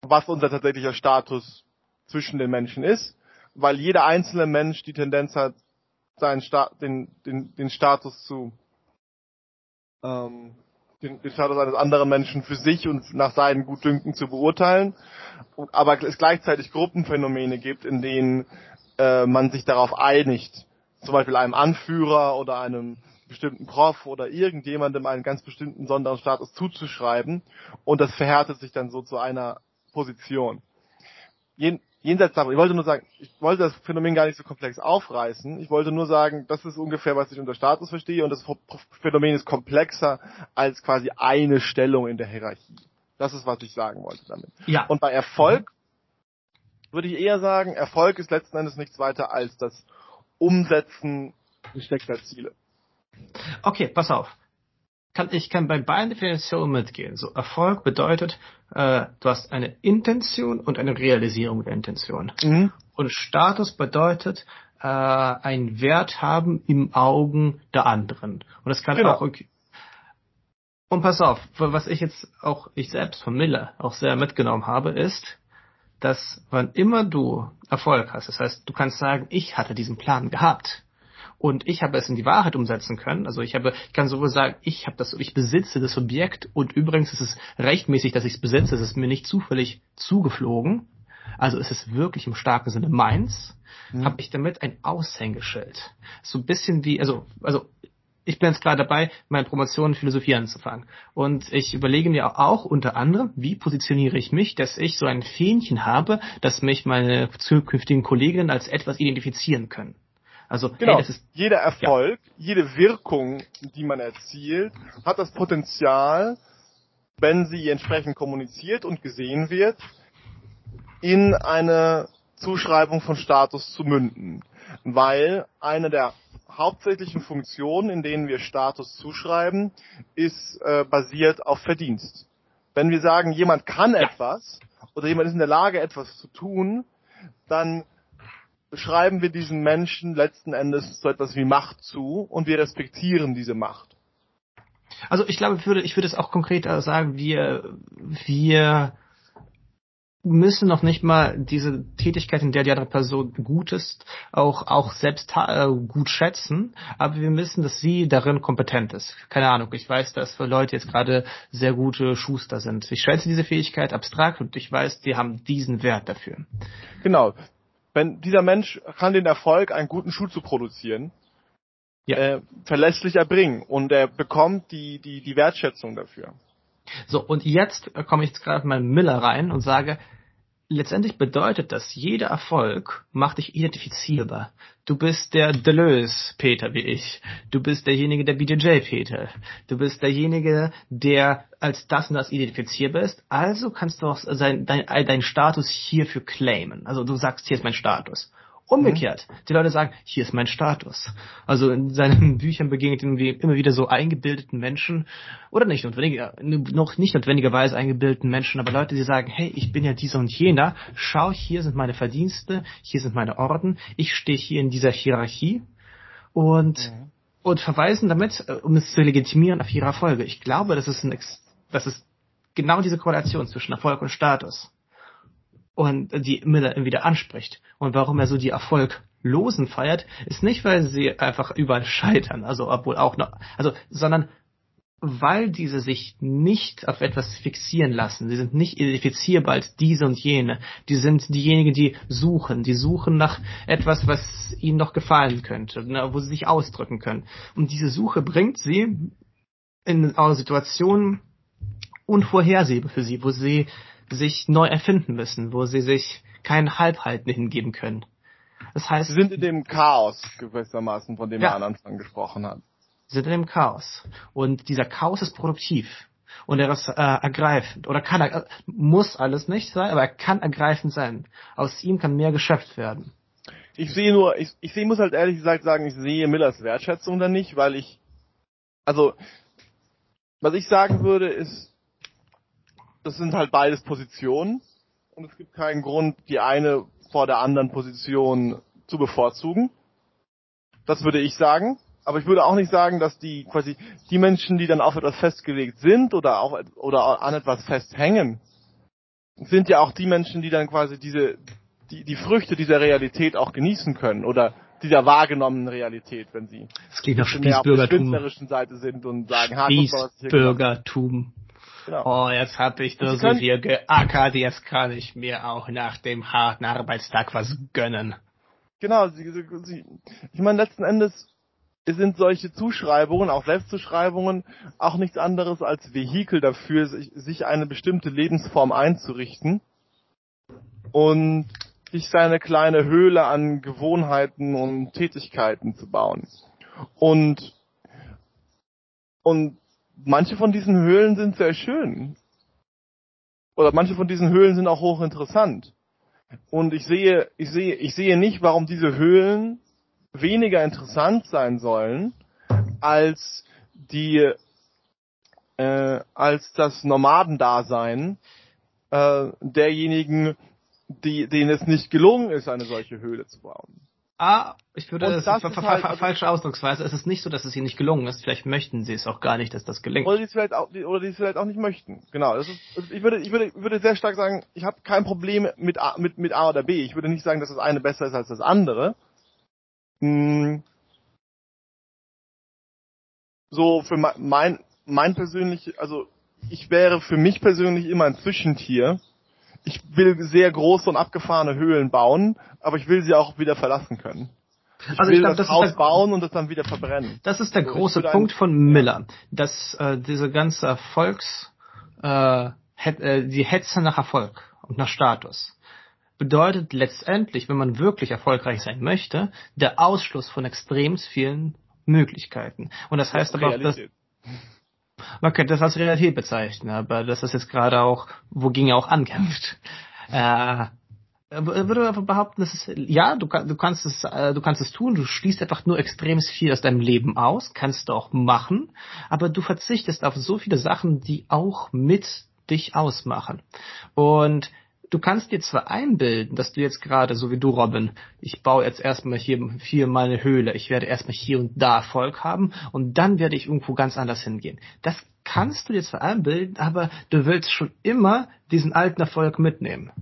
was unser tatsächlicher Status zwischen den Menschen ist, weil jeder einzelne Mensch die Tendenz hat, seinen Sta den, den, den Status zu ähm, den, den Status eines anderen Menschen für sich und nach seinen Gutdünken zu beurteilen, aber es gleichzeitig Gruppenphänomene gibt, in denen äh, man sich darauf einigt, zum Beispiel einem Anführer oder einem bestimmten Prof oder irgendjemandem einen ganz bestimmten besonderen Status zuzuschreiben. Und das verhärtet sich dann so zu einer Position. Jenseits davon, ich wollte nur sagen, ich wollte das Phänomen gar nicht so komplex aufreißen. Ich wollte nur sagen, das ist ungefähr, was ich unter Status verstehe und das Phänomen ist komplexer als quasi eine Stellung in der Hierarchie. Das ist, was ich sagen wollte damit. Ja. Und bei Erfolg würde ich eher sagen, Erfolg ist letzten Endes nichts weiter als das Umsetzen gesteckter Ziele. Okay, pass auf. Kann, ich kann bei beiden Definitionen mitgehen. So, Erfolg bedeutet, äh, du hast eine Intention und eine Realisierung der Intention. Mhm. Und Status bedeutet, äh, einen Wert haben im Augen der anderen. Und das kann genau. auch okay. Und pass auf, was ich jetzt auch ich selbst von Miller auch sehr mitgenommen habe, ist, dass wann immer du Erfolg hast, das heißt, du kannst sagen, ich hatte diesen Plan gehabt und ich habe es in die Wahrheit umsetzen können. Also ich habe, ich kann sowohl sagen, ich habe das, ich besitze das Objekt und übrigens ist es rechtmäßig, dass ich es besitze. Es ist mir nicht zufällig zugeflogen. Also es ist wirklich im starken Sinne meins. Mhm. Habe ich damit ein Aushängeschild. So ein bisschen wie, also, also ich bin jetzt gerade dabei, meine Promotion in Philosophie anzufangen. Und ich überlege mir auch unter anderem, wie positioniere ich mich, dass ich so ein Fähnchen habe, dass mich meine zukünftigen Kolleginnen als etwas identifizieren können. Also genau. Hey, ist, jeder Erfolg, ja. jede Wirkung, die man erzielt, hat das Potenzial, wenn sie entsprechend kommuniziert und gesehen wird, in eine Zuschreibung von Status zu münden. Weil eine der hauptsächlichen Funktionen, in denen wir Status zuschreiben, ist äh, basiert auf Verdienst. Wenn wir sagen, jemand kann etwas oder jemand ist in der Lage, etwas zu tun, dann beschreiben wir diesen Menschen letzten Endes so etwas wie Macht zu und wir respektieren diese Macht. Also ich glaube, ich würde, ich würde es auch konkret sagen, wir, wir müssen noch nicht mal diese Tätigkeit, in der die andere Person gut ist, auch, auch selbst äh, gut schätzen, aber wir müssen, dass sie darin kompetent ist. Keine Ahnung, ich weiß, dass für Leute jetzt gerade sehr gute Schuster sind. Ich schätze diese Fähigkeit abstrakt und ich weiß, die haben diesen Wert dafür. Genau. Wenn dieser Mensch kann den Erfolg, einen guten Schuh zu produzieren, ja. äh, verlässlich erbringen und er bekommt die, die, die Wertschätzung dafür. So, und jetzt komme ich jetzt gerade mal Miller rein und sage, letztendlich bedeutet das, jeder Erfolg macht dich identifizierbar. Du bist der Deleuze Peter wie ich. Du bist derjenige der BJJ Peter. Du bist derjenige, der als das und das identifizierbar ist. Also kannst du auch sein, dein, dein Status hierfür claimen. Also du sagst, hier ist mein Status. Umgekehrt. Mhm. Die Leute sagen, hier ist mein Status. Also in seinen Büchern begegnet ihm immer wieder so eingebildeten Menschen, oder nicht notwendig, noch nicht notwendigerweise eingebildeten Menschen, aber Leute, die sagen, hey, ich bin ja dieser und jener, schau, hier sind meine Verdienste, hier sind meine Orden, ich stehe hier in dieser Hierarchie und, mhm. und verweisen damit, äh, um es zu legitimieren, auf ihre Erfolge. Ich glaube, das ist ein, das ist genau diese Korrelation zwischen Erfolg und Status und die Miller wieder anspricht. Und warum er so die Erfolglosen feiert, ist nicht, weil sie einfach überall scheitern, also obwohl auch noch, also, sondern weil diese sich nicht auf etwas fixieren lassen. Sie sind nicht identifizierbar als diese und jene. Die sind diejenigen, die suchen. Die suchen nach etwas, was ihnen noch gefallen könnte, ne, wo sie sich ausdrücken können. Und diese Suche bringt sie in eine Situation unvorhersehbar für sie, wo sie sich neu erfinden müssen, wo sie sich kein Halbhalten hingeben können. Das heißt, sie sind in dem Chaos gewissermaßen, von dem ja. er am Anfang gesprochen hat sind in dem Chaos. Und dieser Chaos ist produktiv. Und er ist äh, ergreifend. Oder kann er, muss alles nicht sein, aber er kann ergreifend sein. Aus ihm kann mehr geschöpft werden. Ich sehe nur, ich, ich sehe, muss halt ehrlich gesagt sagen, ich sehe Millers Wertschätzung da nicht, weil ich, also, was ich sagen würde, ist, das sind halt beides Positionen und es gibt keinen Grund, die eine vor der anderen Position zu bevorzugen. Das würde ich sagen aber ich würde auch nicht sagen, dass die quasi die Menschen, die dann auf etwas festgelegt sind oder auch oder an etwas festhängen, sind ja auch die Menschen, die dann quasi diese die, die Früchte dieser Realität auch genießen können oder dieser wahrgenommenen Realität, wenn sie das klingt nach auf der künstlerischen Seite sind und sagen, ha, Spießbürgertum. Genau. Oh, jetzt habe ich das so hier geackert, jetzt kann ich mir auch nach dem harten Arbeitstag was gönnen. Genau, sie, sie, ich meine, letzten Endes sind solche Zuschreibungen, auch Selbstzuschreibungen, auch nichts anderes als Vehikel dafür, sich eine bestimmte Lebensform einzurichten und sich seine kleine Höhle an Gewohnheiten und Tätigkeiten zu bauen. Und, und manche von diesen Höhlen sind sehr schön. Oder manche von diesen Höhlen sind auch hochinteressant. Und ich sehe, ich sehe, ich sehe nicht, warum diese Höhlen weniger interessant sein sollen als die äh, als das Nomadendasein äh, derjenigen, die, denen es nicht gelungen ist, eine solche Höhle zu bauen. Ah, ich würde das, das ist halt, also falsche Ausdrucksweise. Es ist nicht so, dass es ihnen nicht gelungen ist. Vielleicht möchten sie es auch gar nicht, dass das gelingt. Oder die es vielleicht auch, oder die es vielleicht auch nicht möchten. Genau. Ist, also ich würde, ich würde, ich würde sehr stark sagen, ich habe kein Problem mit A, mit mit A oder B. Ich würde nicht sagen, dass das eine besser ist als das andere. Hm. so für mein, mein persönlich, also ich wäre für mich persönlich immer ein Zwischentier. Ich will sehr große und abgefahrene Höhlen bauen, aber ich will sie auch wieder verlassen können. Ich also will ich glaub, das, das Haus bauen und es dann wieder verbrennen. Das ist der so, große Punkt von Miller, dass äh, diese ganze Erfolgs, äh, äh, die Hetze nach Erfolg und nach Status bedeutet letztendlich, wenn man wirklich erfolgreich sein möchte, der Ausschluss von extrem vielen Möglichkeiten. Und das heißt aber auch, dass man könnte das als Realität bezeichnen, aber das ist jetzt gerade auch, wogegen er auch ankämpft. Äh, würde aber behaupten, dass es, ja, du, du kannst es, äh, du kannst es tun, du schließt einfach nur extrem viel aus deinem Leben aus, kannst du auch machen, aber du verzichtest auf so viele Sachen, die auch mit dich ausmachen. Und du kannst dir zwar einbilden, dass du jetzt gerade, so wie du, Robin, ich baue jetzt erstmal hier, hier meine Höhle, ich werde erstmal hier und da Erfolg haben und dann werde ich irgendwo ganz anders hingehen. Das kannst du dir zwar einbilden, aber du willst schon immer diesen alten Erfolg mitnehmen.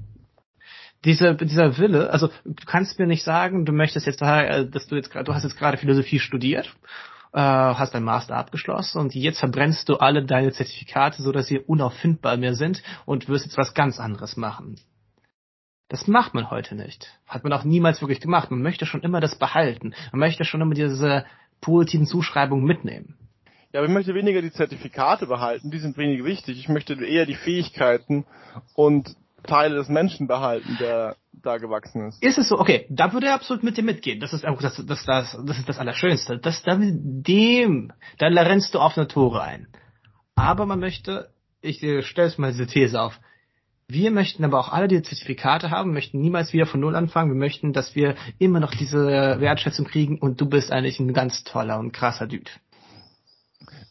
Dieser, dieser Wille, also du kannst mir nicht sagen, du möchtest jetzt, äh, dass du jetzt, du hast jetzt gerade Philosophie studiert äh, hast dein Master abgeschlossen und jetzt verbrennst du alle deine Zertifikate, so dass sie unauffindbar mehr sind und wirst jetzt was ganz anderes machen. Das macht man heute nicht. Hat man auch niemals wirklich gemacht. Man möchte schon immer das behalten. Man möchte schon immer diese positiven Zuschreibungen mitnehmen. Ja, aber ich möchte weniger die Zertifikate behalten, die sind weniger wichtig. Ich möchte eher die Fähigkeiten und Teile des Menschen behalten, der da gewachsen ist. Ist es so? Okay, da würde er absolut mit dir mitgehen. Das ist einfach das, das, das, das ist das Allerschönste. Das, da dem, da rennst du auf eine Tore ein. Aber man möchte, ich stelle mal diese These auf. Wir möchten aber auch alle die Zertifikate haben, möchten niemals wieder von Null anfangen. Wir möchten, dass wir immer noch diese Wertschätzung kriegen und du bist eigentlich ein ganz toller und krasser Dude.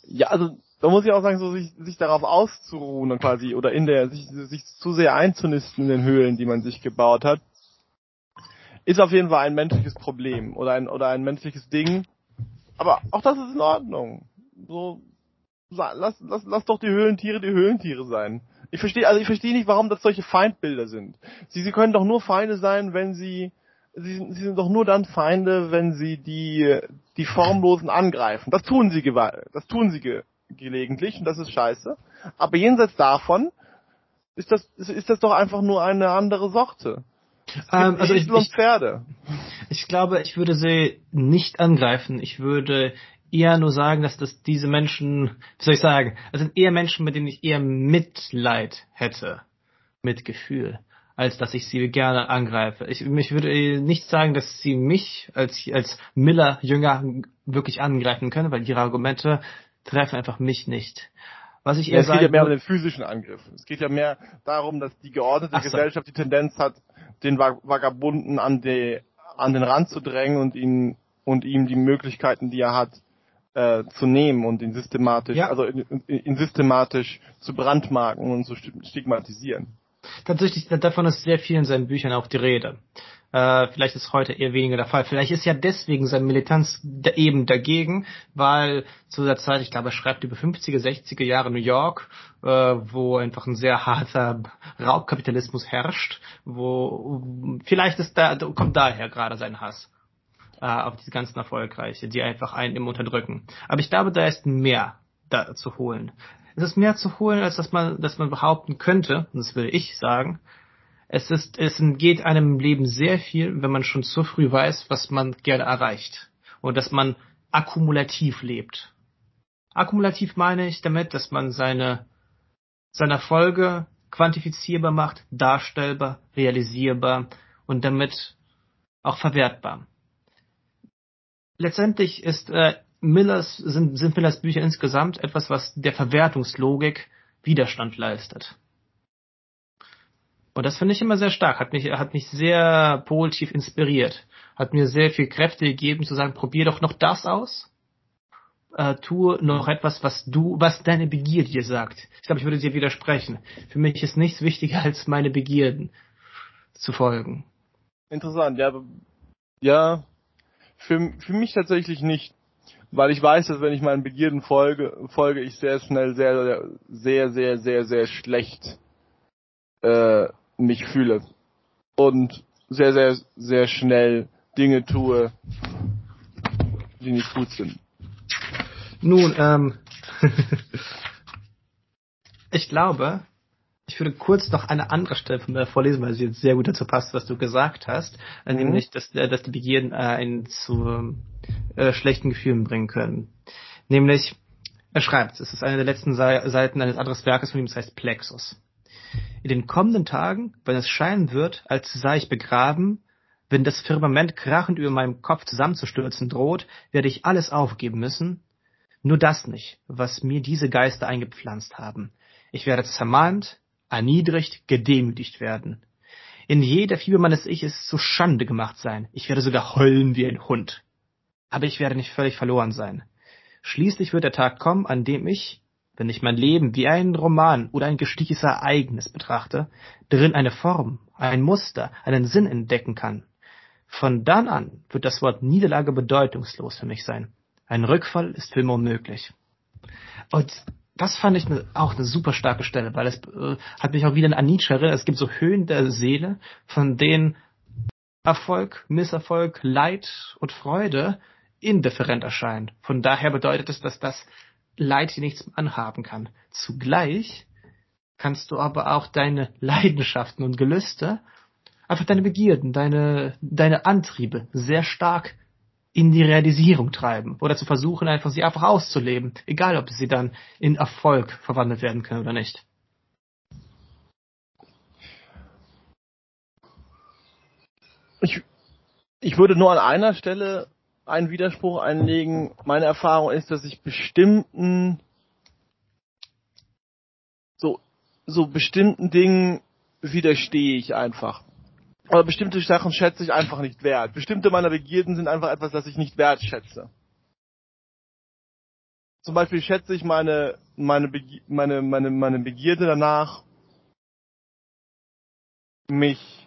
Ja, also da muss ich auch sagen, so sich, sich darauf auszuruhen und quasi oder in der sich, sich zu sehr einzunisten in den Höhlen, die man sich gebaut hat, ist auf jeden Fall ein menschliches Problem oder ein oder ein menschliches Ding. Aber auch das ist in Ordnung. So lass, lass, lass doch die Höhlentiere die Höhlentiere sein. Ich verstehe, also ich verstehe nicht, warum das solche Feindbilder sind. Sie, sie können doch nur Feinde sein, wenn sie, sie, sind, sie sind doch nur dann Feinde, wenn sie die, die Formlosen angreifen. Das tun sie, das tun sie gelegentlich und das ist scheiße. Aber jenseits davon ist das, ist das doch einfach nur eine andere Sorte. Ähm, also ich, ich, Pferde. ich glaube, ich würde sie nicht angreifen. Ich würde eher nur sagen, dass das diese Menschen, wie soll ich sagen, das sind eher Menschen, mit denen ich eher Mitleid hätte, Mitgefühl, als dass ich sie gerne angreife. Ich, ich würde nicht sagen, dass sie mich als, als Miller-Jünger wirklich angreifen können, weil ihre Argumente treffen einfach mich nicht. Was ich eher ja, es geht ja mehr um den physischen Angriff. Es geht ja mehr darum, dass die geordnete so. Gesellschaft die Tendenz hat, den Vagabunden an, die, an den Rand zu drängen und ihn und ihm die Möglichkeiten, die er hat, äh, zu nehmen und ihn systematisch, ja. also ihn systematisch zu brandmarken und zu stigmatisieren. Tatsächlich, davon ist sehr viel in seinen Büchern auch die Rede. Äh, vielleicht ist heute eher weniger der Fall. Vielleicht ist ja deswegen seine Militanz eben dagegen, weil zu der Zeit, ich glaube, er schreibt über 50er, 60er Jahre New York, äh, wo einfach ein sehr harter Raubkapitalismus herrscht, wo vielleicht ist da, kommt daher gerade sein Hass äh, auf diese ganzen Erfolgreiche, die einfach einen immer unterdrücken. Aber ich glaube, da ist mehr da zu holen. Es ist mehr zu holen, als dass man, dass man behaupten könnte, und das will ich sagen. Es ist, es geht einem Leben sehr viel, wenn man schon zu früh weiß, was man gerne erreicht. Und dass man akkumulativ lebt. Akkumulativ meine ich damit, dass man seine, seine Erfolge quantifizierbar macht, darstellbar, realisierbar und damit auch verwertbar letztendlich ist äh, Millers, sind, sind Millers Bücher insgesamt etwas, was der Verwertungslogik Widerstand leistet. Und das finde ich immer sehr stark, hat mich, hat mich sehr positiv inspiriert, hat mir sehr viel Kräfte gegeben zu sagen, probier doch noch das aus, äh, tu noch etwas, was du, was deine Begierde dir sagt. Ich glaube, ich würde dir widersprechen. Für mich ist nichts wichtiger als meine Begierden zu folgen. Interessant, ja, ja, für, für mich tatsächlich nicht. Weil ich weiß, dass wenn ich meinen Begierden folge, folge ich sehr schnell sehr, sehr, sehr, sehr, sehr schlecht äh, mich fühle. Und sehr, sehr, sehr schnell Dinge tue, die nicht gut sind. Nun, ähm, ich glaube, ich würde kurz noch eine andere Stelle von mir vorlesen, weil sie jetzt sehr gut dazu passt, was du gesagt hast, mhm. nämlich, dass, äh, dass die Begierden äh, einen zu äh, schlechten Gefühlen bringen können. Nämlich, er schreibt, es ist eine der letzten Seiten eines anderen Werkes von ihm, das heißt Plexus. In den kommenden Tagen, wenn es scheinen wird, als sei ich begraben, wenn das Firmament krachend über meinem Kopf zusammenzustürzen droht, werde ich alles aufgeben müssen, nur das nicht, was mir diese Geister eingepflanzt haben. Ich werde zermalmt, erniedrigt, gedemütigt werden. In jeder Fiber meines Iches zu Schande gemacht sein. Ich werde sogar heulen wie ein Hund. Aber ich werde nicht völlig verloren sein. Schließlich wird der Tag kommen, an dem ich, wenn ich mein Leben wie einen Roman oder ein gestichtes Ereignis betrachte, darin eine Form, ein Muster, einen Sinn entdecken kann. Von dann an wird das Wort Niederlage bedeutungslos für mich sein. Ein Rückfall ist für immer unmöglich. Und das fand ich auch eine super starke Stelle, weil es äh, hat mich auch wieder an Nietzsche erinnert. Es gibt so Höhen der Seele, von denen Erfolg, Misserfolg, Leid und Freude indifferent erscheinen. Von daher bedeutet es, dass das Leid dir nichts anhaben kann. Zugleich kannst du aber auch deine Leidenschaften und Gelüste, einfach deine Begierden, deine, deine Antriebe sehr stark in die Realisierung treiben oder zu versuchen, einfach sie einfach auszuleben, egal ob sie dann in Erfolg verwandelt werden können oder nicht. Ich, ich würde nur an einer Stelle einen Widerspruch einlegen. Meine Erfahrung ist, dass ich bestimmten so so bestimmten Dingen widerstehe ich einfach. Aber bestimmte Sachen schätze ich einfach nicht wert. Bestimmte meiner Begierden sind einfach etwas, das ich nicht wertschätze. Zum Beispiel schätze ich meine, meine, meine, meine, meine Begierde danach, mich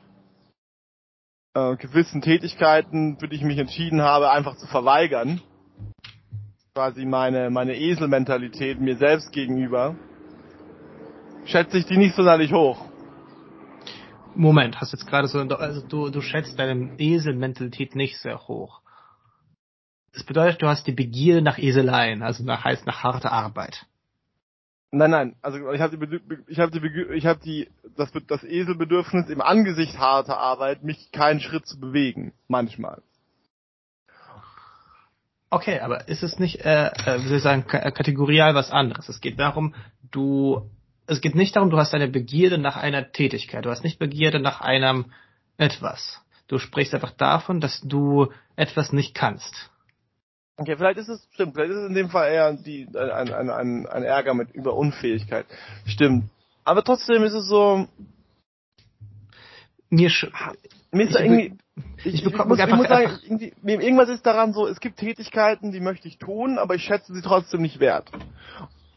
äh, gewissen Tätigkeiten, für die ich mich entschieden habe, einfach zu verweigern. quasi meine, meine Eselmentalität mir selbst gegenüber, schätze ich die nicht sonderlich hoch. Moment, hast jetzt gerade so, also du, du schätzt deine Eselmentalität nicht sehr hoch. Das bedeutet, du hast die Begierde nach Eseleien, also nach, heißt nach harter Arbeit. Nein, nein, also ich habe die, ich habe die, ich habe die, das, das Eselbedürfnis im Angesicht harter Arbeit, mich keinen Schritt zu bewegen, manchmal. Okay, aber ist es nicht, äh, äh, wie soll ich sagen, kategorial was anderes? Es geht darum, du, es geht nicht darum, du hast eine Begierde nach einer Tätigkeit, du hast nicht Begierde nach einem etwas. Du sprichst einfach davon, dass du etwas nicht kannst. Okay, vielleicht ist es, stimmt, vielleicht ist es in dem Fall eher die, ein, ein, ein, ein Ärger mit über Unfähigkeit. Stimmt. Aber trotzdem ist es so. Mir, mir ist da irgendwie. Ich, ich, ich, muss, ich muss sagen, irgendwie, irgendwas ist daran so, es gibt Tätigkeiten, die möchte ich tun, aber ich schätze sie trotzdem nicht wert.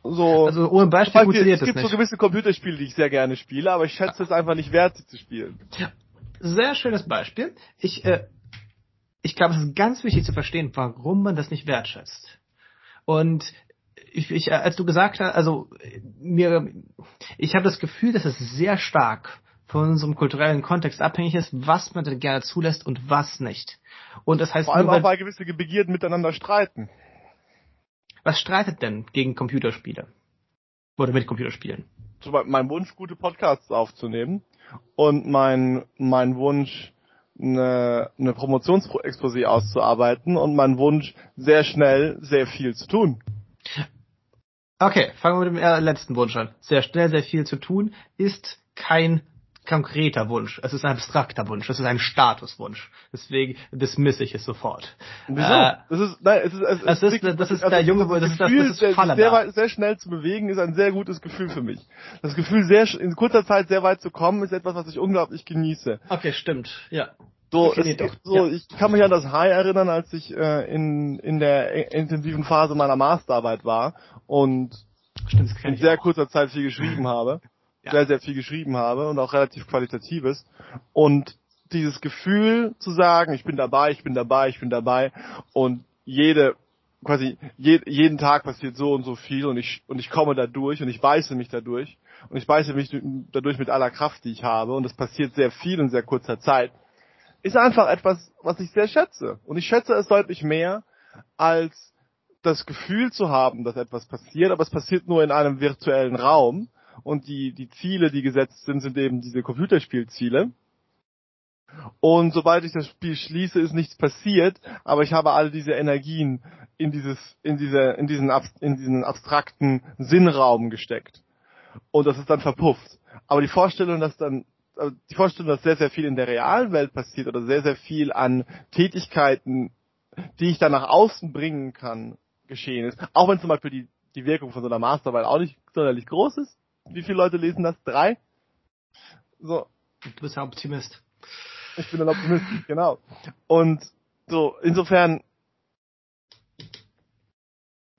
So, also ohne Beispiel Beispiel, funktioniert es gibt nicht. so gewisse Computerspiele, die ich sehr gerne spiele, aber ich schätze es einfach nicht wert, sie zu spielen. Sehr schönes Beispiel. Ich äh, ich glaube, es ist ganz wichtig zu verstehen, warum man das nicht wertschätzt. Und ich, ich, als du gesagt hast, also mir, ich habe das Gefühl, dass es sehr stark von unserem kulturellen Kontext abhängig ist, was man denn gerne zulässt und was nicht. Und das heißt vor allem nur, auch weil gewisse Begierden miteinander streiten. Was streitet denn gegen Computerspiele? Oder mit Computerspielen? Zum Beispiel mein Wunsch, gute Podcasts aufzunehmen und mein mein Wunsch eine, eine Promotionsexposé auszuarbeiten und mein Wunsch, sehr schnell sehr viel zu tun. Okay, fangen wir mit dem letzten Wunsch an. Sehr schnell sehr viel zu tun ist kein konkreter Wunsch. Es ist ein abstrakter Wunsch. Es ist ein Statuswunsch. Deswegen dismisse ich es sofort. Wieso? Äh, das ist, nein, es ist, es, es ist, ist, das ist also der junge, das, das das ist sehr, sehr, sehr schnell zu bewegen ist ein sehr gutes Gefühl für mich. Das Gefühl, sehr in kurzer Zeit sehr weit zu kommen, ist etwas, was ich unglaublich genieße. Okay, stimmt. Ja. So, okay, es, so ja. ich kann mich an das High erinnern, als ich äh, in, in der intensiven Phase meiner Masterarbeit war und Stimmt, in sehr auch. kurzer Zeit viel geschrieben habe ja. sehr, sehr viel geschrieben habe und auch relativ qualitatives. Und dieses Gefühl zu sagen, ich bin dabei, ich bin dabei, ich bin dabei und jede quasi je, jeden Tag passiert so und so viel und ich und ich komme da durch und ich beiße mich dadurch und ich beiße mich dadurch mit aller Kraft, die ich habe und es passiert sehr viel in sehr kurzer Zeit, ist einfach etwas, was ich sehr schätze und ich schätze es deutlich mehr als das Gefühl zu haben, dass etwas passiert, aber es passiert nur in einem virtuellen Raum und die, die Ziele, die gesetzt sind, sind eben diese Computerspielziele. Und sobald ich das Spiel schließe, ist nichts passiert, aber ich habe all diese Energien in dieses, in diese, in diesen, in diesen abstrakten Sinnraum gesteckt. Und das ist dann verpufft. Aber die Vorstellung, dass dann, also die Vorstellung, dass sehr, sehr viel in der realen Welt passiert oder sehr, sehr viel an Tätigkeiten, die ich dann nach außen bringen kann, geschehen ist. Auch wenn zum Beispiel die, die Wirkung von so einer Masterarbeit auch nicht sonderlich groß ist, wie viele Leute lesen das? Drei? So. Du bist ein Optimist. Ich bin ein Optimist, genau. Und so, insofern,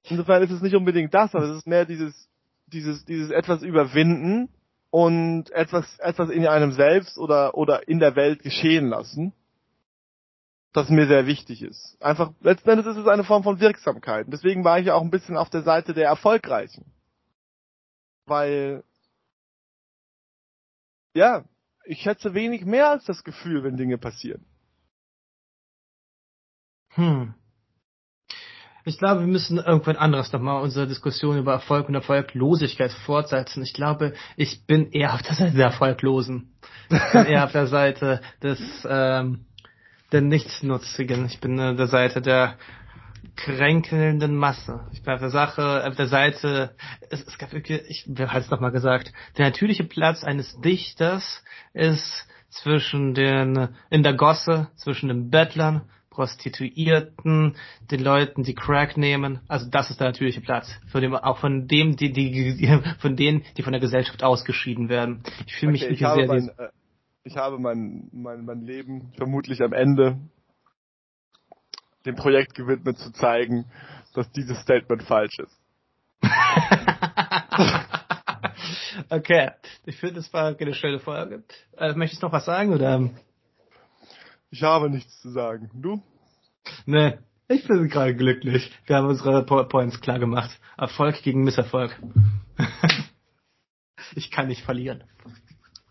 insofern ist es nicht unbedingt das, aber es ist mehr dieses, dieses, dieses etwas überwinden und etwas, etwas in einem selbst oder, oder in der Welt geschehen lassen, das mir sehr wichtig ist. Einfach, letzten Endes ist es eine Form von Wirksamkeit. Deswegen war ich ja auch ein bisschen auf der Seite der Erfolgreichen weil ja, ich schätze wenig mehr als das Gefühl, wenn Dinge passieren. Hm. Ich glaube, wir müssen irgendwann anderes nochmal unsere Diskussion über Erfolg und Erfolglosigkeit fortsetzen. Ich glaube, ich bin eher auf der Seite der Erfolglosen. Ich bin eher auf der Seite des ähm, der Nichtsnutzigen. Ich bin auf der Seite der kränkelnden Masse. Ich bin auf der Sache, auf der Seite, es, es gab wirklich, ich habe es nochmal gesagt, der natürliche Platz eines Dichters ist zwischen den, in der Gosse, zwischen den Bettlern, Prostituierten, den Leuten, die Crack nehmen. Also das ist der natürliche Platz. Von dem, auch von dem, die, die, von denen, die von der Gesellschaft ausgeschieden werden. Ich fühle okay, mich wirklich sehr, mein, äh, ich habe mein, mein, mein Leben vermutlich am Ende dem Projekt gewidmet zu zeigen, dass dieses Statement falsch ist. okay, ich finde, das war eine schöne Folge. Äh, möchtest du noch was sagen oder? Ich habe nichts zu sagen. Du? Nee, Ich bin gerade glücklich. Wir haben unsere PowerPoints klar gemacht. Erfolg gegen Misserfolg. ich kann nicht verlieren.